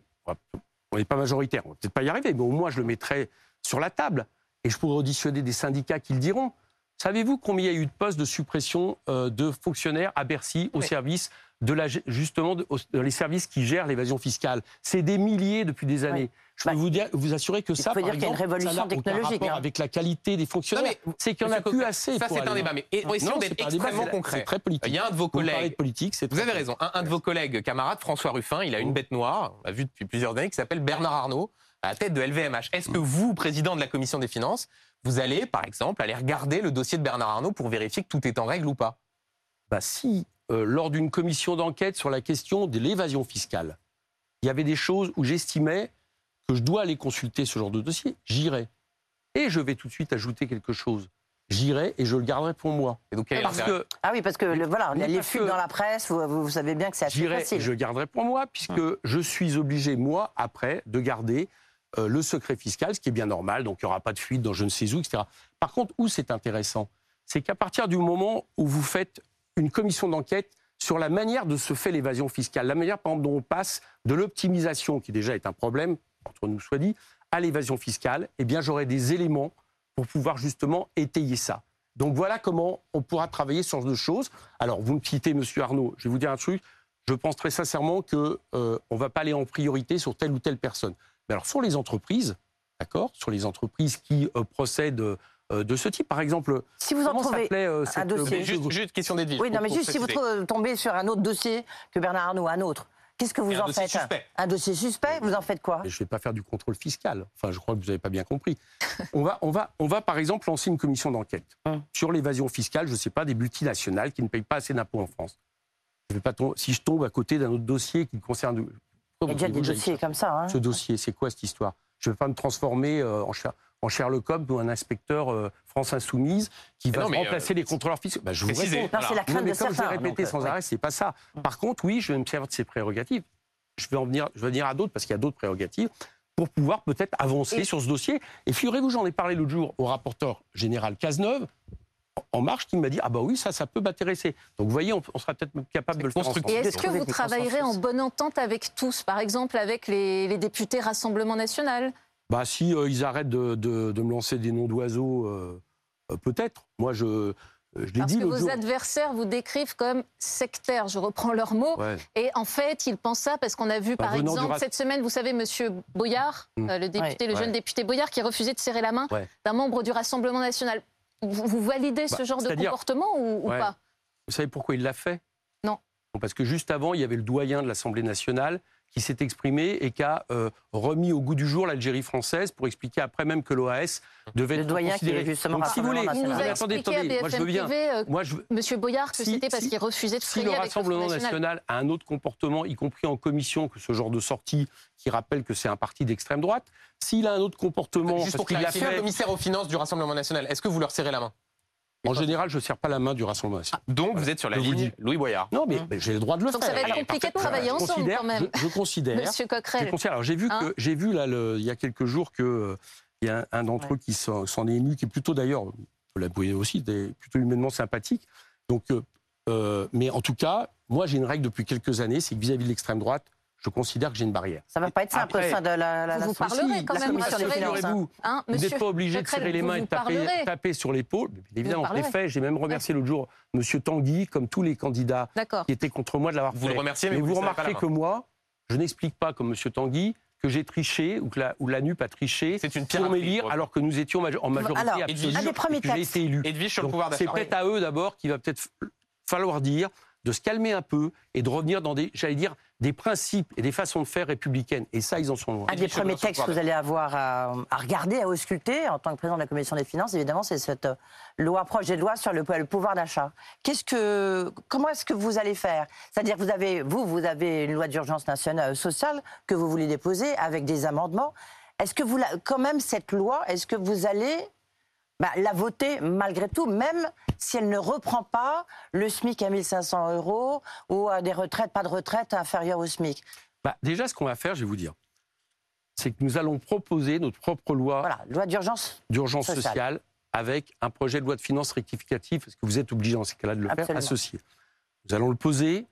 C: on n'est pas majoritaire, on va peut-être pas y arriver, mais au moins je le mettrai sur la table et je pourrai auditionner des syndicats qui le diront. Savez-vous combien il y a eu de postes de suppression euh, de fonctionnaires à Bercy au
B: Oui.
C: service de la, justement de- aux- les services qui gèrent l'évasion fiscale? C'est des milliers depuis des années. Je peux
D: Bah,
C: vous, dire, vous assurer que ça, par
D: dire qu'il y a une
C: exemple,
D: révolution
C: ça n'a aucun rapport
D: hein.
C: avec la qualité des fonctionnaires.
B: Non, mais,
C: c'est qu'il n'y en a plus assez.
B: Ça, c'est un débat, mais essayons
C: c'est
B: d'être extrêmement concret.
C: C'est très politique.
B: Il y a un de vos collègues
C: de politique,
B: Vous avez raison. Un, un de vos collègues, camarades, François Ruffin, il a une bête noire, on l'a vu depuis plusieurs années, qui s'appelle Bernard Arnault, à la tête de LVMH. Est-ce que vous, président de la commission des finances, vous allez, par exemple, aller regarder le dossier de Bernard Arnault pour vérifier que tout est en règle ou pas?
C: Bah, si, euh, lors d'une commission d'enquête sur la question de l'évasion fiscale, il y avait des choses où j'estimais que je dois aller consulter ce genre de dossier, j'irai. Et je vais tout de suite ajouter quelque chose. J'irai et je le garderai pour moi.
B: Et donc,
C: Parce que
D: Ah oui, parce que le- voilà, les
C: parce
D: fuites
C: que-
D: dans la presse, vous, vous- vous savez bien que c'est assez
C: j'irai et
D: facile.
C: je le garderai pour moi, puisque je suis obligé, moi, après, de garder euh, le secret fiscal, ce qui est bien normal, donc il n'y aura pas de fuite dans je ne sais où, etc. Par contre, où c'est intéressant, c'est qu'à partir du moment où vous faites une commission d'enquête sur la manière de se fait l'évasion fiscale, la manière, par exemple, dont on passe de l'optimisation, qui déjà est un problème, entre nous soit dit, à l'évasion fiscale, eh bien, j'aurai des éléments pour pouvoir justement étayer ça. Donc voilà comment on pourra travailler sur ce genre de choses. Alors, vous me citez, Monsieur Arnaud, je vais vous dire un truc. Je pense très sincèrement que euh, on va pas aller en priorité sur telle ou telle personne. Mais alors sur les entreprises, d'accord, sur les entreprises qui euh, procèdent euh, de ce type, par exemple,
D: Si vous en trouvez
C: euh, cette,
D: dossier.
C: euh,
B: Mais juste, juste question d'Edwige.
D: Oui, non, mais juste si vous tombez sur un autre dossier que Bernard Arnault, un autre, qu'est-ce que vous en
B: dossier
D: faites
B: suspect.
D: Un dossier suspect, vous en faites quoi?
C: Je ne vais pas faire du contrôle fiscal. Enfin, je crois que vous n'avez pas bien compris. On va, on, va, on va, par exemple, lancer une commission d'enquête
D: Hum.
C: sur l'évasion fiscale, je ne sais pas, des multinationales qui ne payent pas assez d'impôts en France. Je vais pas si je tombe à côté d'un autre dossier qui concerne...
D: Il y a déjà des dossiers comme ça. hein.
C: ce dossier C'est quoi cette histoire? Je ne vais pas me transformer euh, en, Sher- en Sherlock Holmes ou un inspecteur euh, France Insoumise qui va
B: non, mais,
C: remplacer les contrôleurs fiscaux. Bah, je vous réponds.
D: Non, c'est la
C: Non,
D: crainte
C: mais
D: de
C: comme je l'ai répété
D: donc,
C: sans
D: euh, ouais.
C: arrêt, c'est pas ça. Par contre, oui, je vais me servir de ces prérogatives. Je vais en venir, je vais venir à d'autres parce qu'il y a d'autres prérogatives pour pouvoir peut-être avancer
A: Et-
C: sur ce dossier. Et figurez-vous, j'en ai parlé l'autre jour au rapporteur général Cazeneuve en marche qui m'a dit ah bah oui ça ça peut m'intéresser. Donc vous voyez on, on sera peut-être capable de le faire ensemble.
A: Et est-ce que vous travaillerez en bonne entente avec tous, par exemple avec les, les députés Rassemblement National?
C: Bah si euh, ils arrêtent de, de- de me lancer des noms d'oiseaux, euh, euh, peut-être. Moi je, je l'ai
A: Parce
C: dit
A: que vos
C: jour.
A: adversaires vous décrivent comme sectaires, je reprends leurs mots.
C: Ouais.
A: Et en fait, ils pensent ça parce qu'on a vu,
C: Bah,
A: par exemple, cette semaine, vous savez, Monsieur Boyard,
C: Mm.
A: euh, le député, le
C: Ouais.
A: jeune député Boyard, qui refusait de serrer la main
C: Ouais.
A: d'un membre du Rassemblement national. Vous, vous validez ce
C: Bah,
A: genre de comportement ou, ou
C: Ouais.
A: pas?
C: Vous savez pourquoi il l'a fait?
A: Non.
C: Parce que juste avant, il y avait le doyen de l'Assemblée nationale qui s'est exprimé et qui a euh, remis au goût du jour l'Algérie française pour expliquer après même que l'OAS devait
D: Le
C: être
D: doyen qui
C: considéré.
D: est justement
C: Donc, si vous voulez,
A: Il nous a
C: mais attendez, attendez, moi je veux bien.
A: Euh,
C: Moi, je,
A: Monsieur Boyard, que
C: Si-
A: c'était parce
C: si-
A: qu'il refusait de
C: si
A: frayer
C: le
A: avec le
C: Rassemblement
A: National.
C: national a un autre comportement, y compris en commission, que ce genre de sortie qui rappelle que c'est un parti d'extrême droite, s'il a un autre comportement,
B: Juste pour
C: parce qu'il l'a
B: clarifier, le
C: fait,
B: commissaire aux finances du Rassemblement national, est-ce que vous leur serrez la main?
C: En général, je ne serre pas la main du Rassemblement national.
B: Donc vous êtes sur la
C: Je vous
B: ligne. Louis Boyard.
C: Non, mais, mais j'ai le droit de le
A: Donc
C: faire.
A: ça va être
B: Allez,
A: compliqué de travailler
C: je
A: ensemble
C: considère,
A: quand même.
C: Je, je considère.
A: Monsieur
C: je
A: Coquerel.
C: considère- alors j'ai vu
A: Hein
C: que j'ai vu là le- il y a quelques jours que euh, y a un, un d'entre eux qui s'en s'en est ému, qui est plutôt d'ailleurs, vous l'avouez aussi, des- plutôt humainement sympathique. Donc, euh, euh, mais en tout cas, moi j'ai une règle depuis quelques années, c'est que vis-à-vis de l'extrême droite, je considère que j'ai une barrière.
D: Ça va pas être simple
C: Après,
D: sein de la, la,
A: vous
D: la-
A: vous parlerez quand
D: la
A: même,
D: commission des
A: rassurez-nous.
D: finances.
C: Rassurez-vous,
A: Hein,
C: Vous n'êtes pas obligé de serrer les mains et de taper, sur l'épaule. Évidemment, je l'ai fait. J'ai même remercié l'autre jour M. Tanguy, comme tous les candidats qui étaient contre moi de l'avoir fait.
B: Vous le remerciez, mais,
C: Mais
B: vous,
C: remarquez que moi, je n'explique pas, comme M. Tanguy, que j'ai triché ou que la, ou la NUP a triché
B: C'est une
C: pour m'élire alors que nous étions en majorité
D: Alors,
C: absolue et que j'ai
D: textes.
C: été élu.
B: Edwige sur le
C: Donc,
B: pouvoir
C: C'est peut-être à eux d'abord qu'il va peut-être falloir dire de se calmer un peu et de revenir dans des, j'allais dire, des principes et des façons de faire républicaines. Et ça, ils en sont loin.
D: Un des premiers textes que vous allez avoir à, à regarder, à ausculter en tant que président de la commission des finances, évidemment, c'est cette euh, loi, projet de loi sur le, le pouvoir d'achat. Qu'est-ce que, comment est-ce que vous allez faire? C'est-à-dire, que vous avez, vous, vous avez une loi d'urgence nationale euh, sociale que vous voulez déposer avec des amendements. Est-ce que vous, quand même, cette loi, est-ce que vous allez bah, la voter malgré tout, même si elle ne reprend pas le SMIC à 1500 euros ou à des retraites, pas de retraite inférieures au SMIC
C: Bah, déjà, ce qu'on va faire, je vais vous dire, c'est que nous allons proposer notre propre loi
D: Voilà, loi d'urgence
C: d'urgence
D: Sociale.
C: sociale avec un projet de loi de finances rectificatif, parce que vous êtes obligé dans ces cas-là de le faire, associé. Nous allons le poser.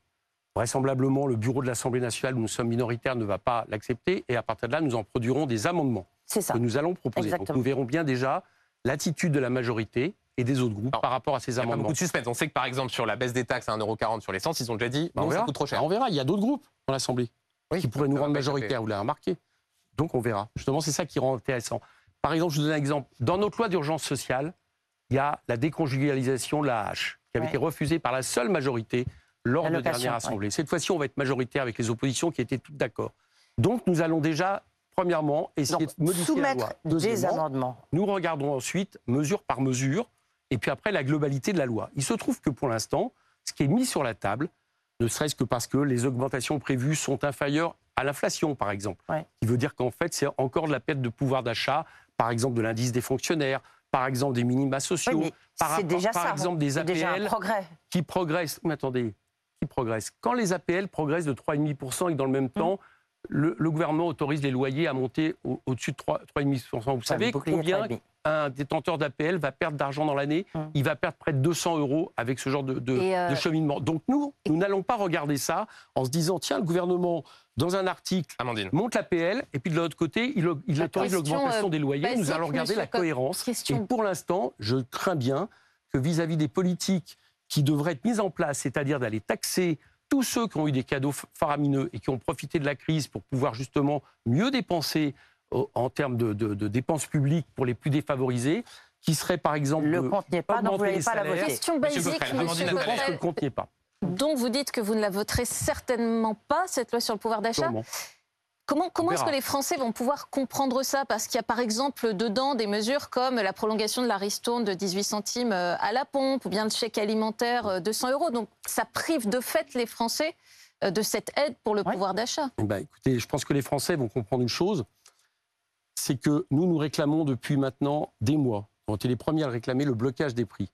C: Vraisemblablement, le bureau de l'Assemblée nationale, où nous sommes minoritaires, ne va pas l'accepter. Et à partir de là, nous en produirons des amendements
D: C'est ça.
C: que nous allons proposer. Donc, nous verrons bien déjà l'attitude de la majorité et des autres groupes
B: Alors,
C: par rapport à ces
B: Il n'y a pas
C: amendements.
B: beaucoup de suspense. On sait que par exemple sur la baisse des taxes à 1,40€ sur l'essence, ils ont déjà dit
C: Bah,
B: ça coûte trop cher.
C: Bah, on verra. Il y a d'autres groupes dans l'Assemblée
B: Oui,
C: qui pourraient nous rendre majoritaires. Vous l'avez remarqué. Donc on verra. Justement, c'est ça qui rend intéressant. Par exemple, je vous donne un exemple. Dans notre loi d'urgence sociale, il y a la déconjugalisation de la hache, qui avait
D: Ouais.
C: été refusée par la seule majorité lors de la dernière assemblée. Cette fois-ci, on va être majoritaire avec les oppositions qui étaient toutes d'accord. Donc nous allons déjà, premièrement, essayer
D: Donc,
C: de modifier la
D: soumettre
C: loi.
D: des amendements.
C: nous regardons ensuite, mesure par mesure, et puis après la globalité de la loi. Il se trouve que pour l'instant, ce qui est mis sur la table, ne serait-ce que parce que les augmentations prévues sont inférieures à l'inflation, par exemple,
D: Ouais.
C: qui veut dire qu'en fait, c'est encore de la perte de pouvoir d'achat, par exemple de l'indice des fonctionnaires, par exemple des minima sociaux,
D: Oui,
C: par, rapport-
D: déjà
C: par
D: ça.
C: exemple des APL qui progressent. Mais attendez, qui progressent Quand les APL progressent de 3,5% et que dans le même
D: Mmh.
C: Le, le gouvernement autorise les loyers à monter au- au-dessus de 3 3,5%. Vous savez combien un détenteur d'APL va perdre d'argent dans l'année,
D: Hum.
C: il va perdre près de 200 euros avec ce genre de, de-
A: euh,
C: de cheminement. Donc nous, nous n'allons pas regarder ça en se disant, tiens, le gouvernement, dans un article,
B: Amandine.
C: monte l'APL, et puis de l'autre côté, il, il autorise l'augmentation
A: euh,
C: des loyers. Nous allons regarder
A: monsieur
C: la cohérence.
A: Question.
C: Et pour l'instant, je crains bien que vis-à-vis des politiques qui devraient être mises en place, c'est-à-dire d'aller taxer tous ceux qui ont eu des cadeaux faramineux et qui ont profité de la crise pour pouvoir justement mieux dépenser au- en termes de, de- de dépenses publiques pour les plus défavorisés, qui serait par exemple
D: Le compte n'y est pas, donc vous pas la.
A: Question basique,
B: Coquerel,
A: monsieur
B: Amandine
C: Je pense que le compte n'y est pas.
A: Donc vous dites que vous ne la voterez certainement pas, cette loi sur le pouvoir d'achat? Comment, comment est-ce que les Français vont pouvoir comprendre ça? Parce qu'il y a par exemple dedans des mesures comme la prolongation de la ristourne de 18 centimes euh, à la pompe ou bien le chèque alimentaire euh, de 100 euros. Donc ça prive de fait les Français euh, de cette aide pour le
D: Ouais.
A: pouvoir d'achat.
C: Eh ben, écoutez, je pense que les Français vont comprendre une chose, c'est que nous, nous réclamons depuis maintenant des mois, on été les premiers à le réclamer, le blocage des prix.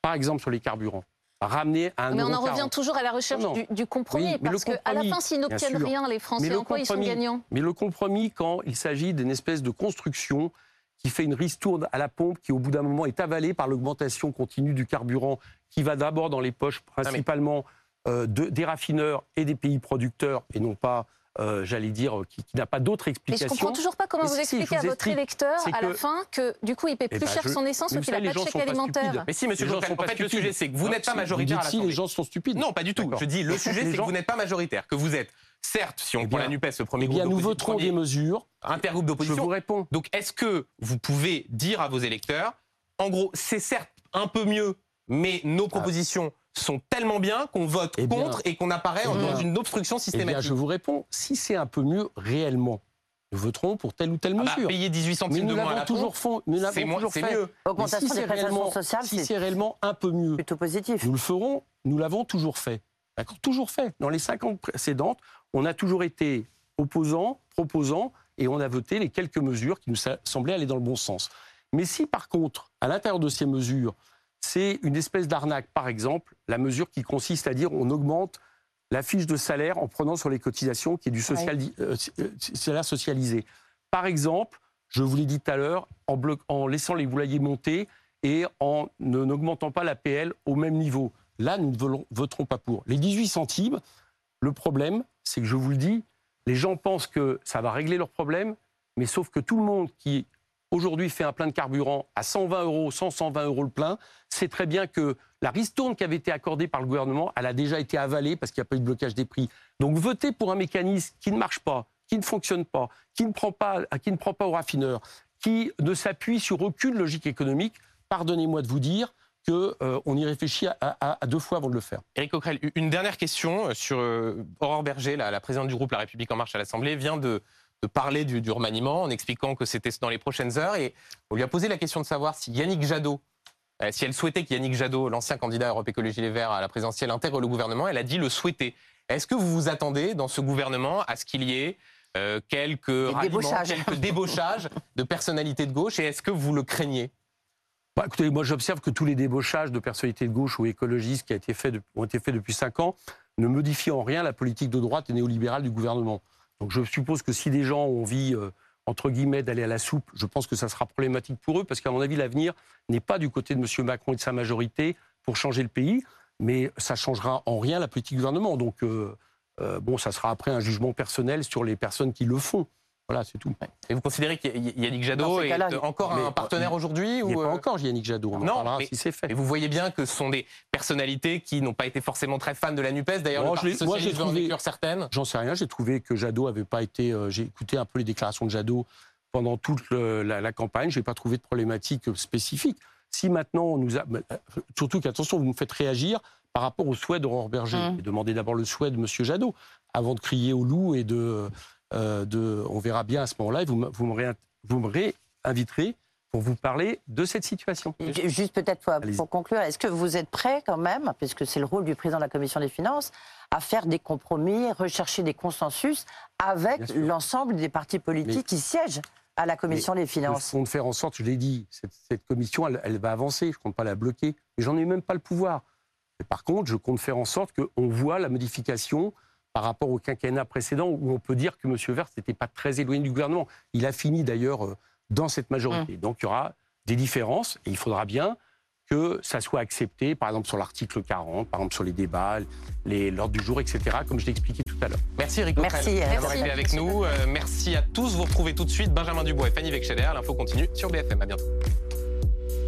C: Par exemple sur les carburants. Ramener à un
A: Mais on en revient
C: 40.
A: toujours à la recherche
C: Non, non.
A: du, du compromis.
C: Oui,
A: parce qu'à la fin, s'ils n'obtiennent rien, les Français,
C: le
A: en quoi ils sont gagnants?
C: Mais le compromis, quand il s'agit d'une espèce de construction qui fait une ristourne à la pompe qui, au bout d'un moment, est avalée par l'augmentation continue du carburant, qui va d'abord dans les poches principalement euh, de- des raffineurs et des pays producteurs, et non pas, euh, j'allais dire, qui, qui n'a pas d'autre
A: Mais je
C: explication.
A: comprends toujours pas comment vous
C: si,
A: expliquez
C: je
A: à votre électeur à la fin que du coup il paie
C: Eh
A: plus
C: ben,
A: cher
C: je-
A: son essence
C: vous
A: qu'il n'a pas de chèque alimentaire.
B: Mais si, monsieur
C: Les gens sont
B: en
C: pas
B: fait, le sujet, c'est que vous n'êtes pas
C: Vous
B: majoritaire
C: si les gens sont stupides.
B: Non, pas du tout. Je dis le sujet, c'est que vous n'êtes pas majoritaire, que vous êtes, certes, si on
C: Eh
B: prend la NUPES, le premier
C: Eh
B: groupe
C: bien, nous
B: d'opposition,
C: voterons des mesures.
B: intergroupe
C: Je
B: d'opposition.
C: vous réponds.
B: Donc, est-ce que vous pouvez dire à vos électeurs, en gros, c'est certes un peu mieux, mais nos propositions sont tellement bien qu'on vote
C: Eh bien,
B: contre et qu'on apparaît
C: eh
B: dans
C: bien,
B: une obstruction
C: Eh bien,
B: systématique.
C: je vous réponds, si c'est un peu mieux réellement, nous voterons pour telle ou telle
B: Ah bah,
C: mesure.
B: payer 18
C: mais
B: centimes
C: nous
B: de moins à la
C: toujours, fait. nous l'avons
B: c'est moins-
C: toujours
B: c'est
C: fait.
B: mieux.
D: Augmentation
C: si
D: des
C: c'est
D: prestations
C: réellement,
D: sociales,
C: si
D: c'est
C: réellement un peu mieux,
D: plutôt positif.
C: nous le ferons, nous l'avons toujours fait. D'accord Toujours fait. Dans les 50 précédentes, on a toujours été opposants, proposants, et on a voté les quelques mesures qui nous semblaient aller dans le bon sens. Mais si par contre, à l'intérieur de ces mesures, c'est une espèce d'arnaque, par exemple, la mesure qui consiste à dire on augmente la fiche de salaire en prenant sur les cotisations qui est du social, euh, euh, salaire socialisé. Par exemple, je vous l'ai dit tout à l'heure, en, bloc- en laissant les loyers monter et en n'augmentant pas la PL au même niveau. Là, nous ne voterons pas pour. Les 18 centimes, le problème, c'est que je vous le dis, les gens pensent que ça va régler leurs problèmes, mais sauf que tout le monde qui aujourd'hui fait un plein de carburant à 120 euros, 100, 120 euros le plein, sait très bien que la ristourne qui avait été accordée par le gouvernement, elle a déjà été avalée parce qu'il n'y a pas eu de blocage des prix. Donc voter pour un mécanisme qui ne marche pas, qui ne fonctionne pas, qui ne prend pas, qui ne prend pas aux raffineurs, qui ne s'appuie sur aucune logique économique, pardonnez-moi de vous dire qu'on on y réfléchit à, deux fois avant de le faire.
B: Éric Coquerel, une dernière question sur euh, Aurore Berger, la présidente du groupe La République En Marche à l'Assemblée, vient de, de parler du, du remaniement en expliquant que c'était dans les prochaines heures. Et on lui a posé la question de savoir si Yannick Jadot, euh, si elle souhaitait que Yannick Jadot, l'ancien candidat Europe Écologie Les Verts à la présidentielle, intègre le gouvernement. Elle a dit le souhaiter. Est-ce que vous vous attendez dans ce gouvernement à ce qu'il y ait euh, quelques
D: débauchages.
B: quelques débauchages de personnalités de gauche? Et est-ce que vous le craignez?
C: Bah, écoutez, moi j'observe que tous les débauchages de personnalités de gauche ou écologistes qui a été fait de- ont été faits depuis cinq ans ne modifient en rien la politique de droite et néolibérale du gouvernement. Donc je suppose que si des gens ont envie, euh, entre guillemets, d'aller à la soupe, je pense que ça sera problématique pour eux, parce qu'à mon avis, l'avenir n'est pas du côté de M. Macron et de sa majorité pour changer le pays, mais ça changera en rien la politique du gouvernement. Donc, euh, euh, bon, ça sera après un jugement personnel sur les personnes qui le font. Voilà, c'est tout.
B: Et vous considérez que Y- Yannick
D: Dans
B: Jadot est encore
C: mais-
B: un partenaire aujourd'hui
C: Il
B: ou
C: pas
B: euh,
C: encore Yannick Jadot, on en
B: Non,
C: parlera
B: mais-
C: si c'est fait.
B: Et vous voyez bien que ce sont des personnalités qui n'ont pas été forcément très fans de la NUPES. D'ailleurs,
C: Moi,
B: le
C: je
B: Parti
C: l'ai- moi,
B: Socialiste
C: j'ai trouvé-
B: certaines.
C: J'en sais rien. J'ai trouvé que Jadot avait pas été. euh, J'ai écouté un peu les déclarations de Jadot pendant toute le- la, la campagne. J'ai pas trouvé de problématique spécifique. Si maintenant on nous a, euh, surtout qu'attention, vous me faites réagir par rapport au souhait d'Aurore Berger.
D: Mm.
C: Et demandez d'abord le souhait de Monsieur Jadot avant de crier au loup et de, euh, de. On verra bien à ce moment-là. Et vous, me- vous me réin- vous me réinviterez pour vous parler de cette situation.
D: Juste peut-être pour, conclure, est-ce que vous êtes prêt quand même, puisque c'est le rôle du président de la commission des finances, à faire des compromis, rechercher des consensus avec l'ensemble des partis politiques
C: Mais-
D: qui siègent à la commission des
C: Je
D: finances
C: compte faire en sorte, je l'ai dit, cette, cette commission, elle, elle va avancer. Je ne compte pas la bloquer. Mais j'en ai même pas le pouvoir. Par contre, je compte faire en sorte qu'on voit la modification par rapport au quinquennat précédent, où on peut dire que M. Vert n'était pas très éloigné du gouvernement. Il a fini d'ailleurs euh, dans cette majorité. Donc il y aura des différences et il faudra bien que ça soit accepté, par exemple sur l'article 40, par exemple sur les débats, les- l'ordre du jour, etc., comme je l'ai expliqué tout à l'heure.
B: Merci Eric Coquerel
D: Merci,
B: d'avoir
A: Merci.
B: été avec nous. Euh, merci à tous. Vous retrouvez tout de suite Benjamin Dubois et Fanny Vexcheller. L'info continue sur BFM. À bientôt.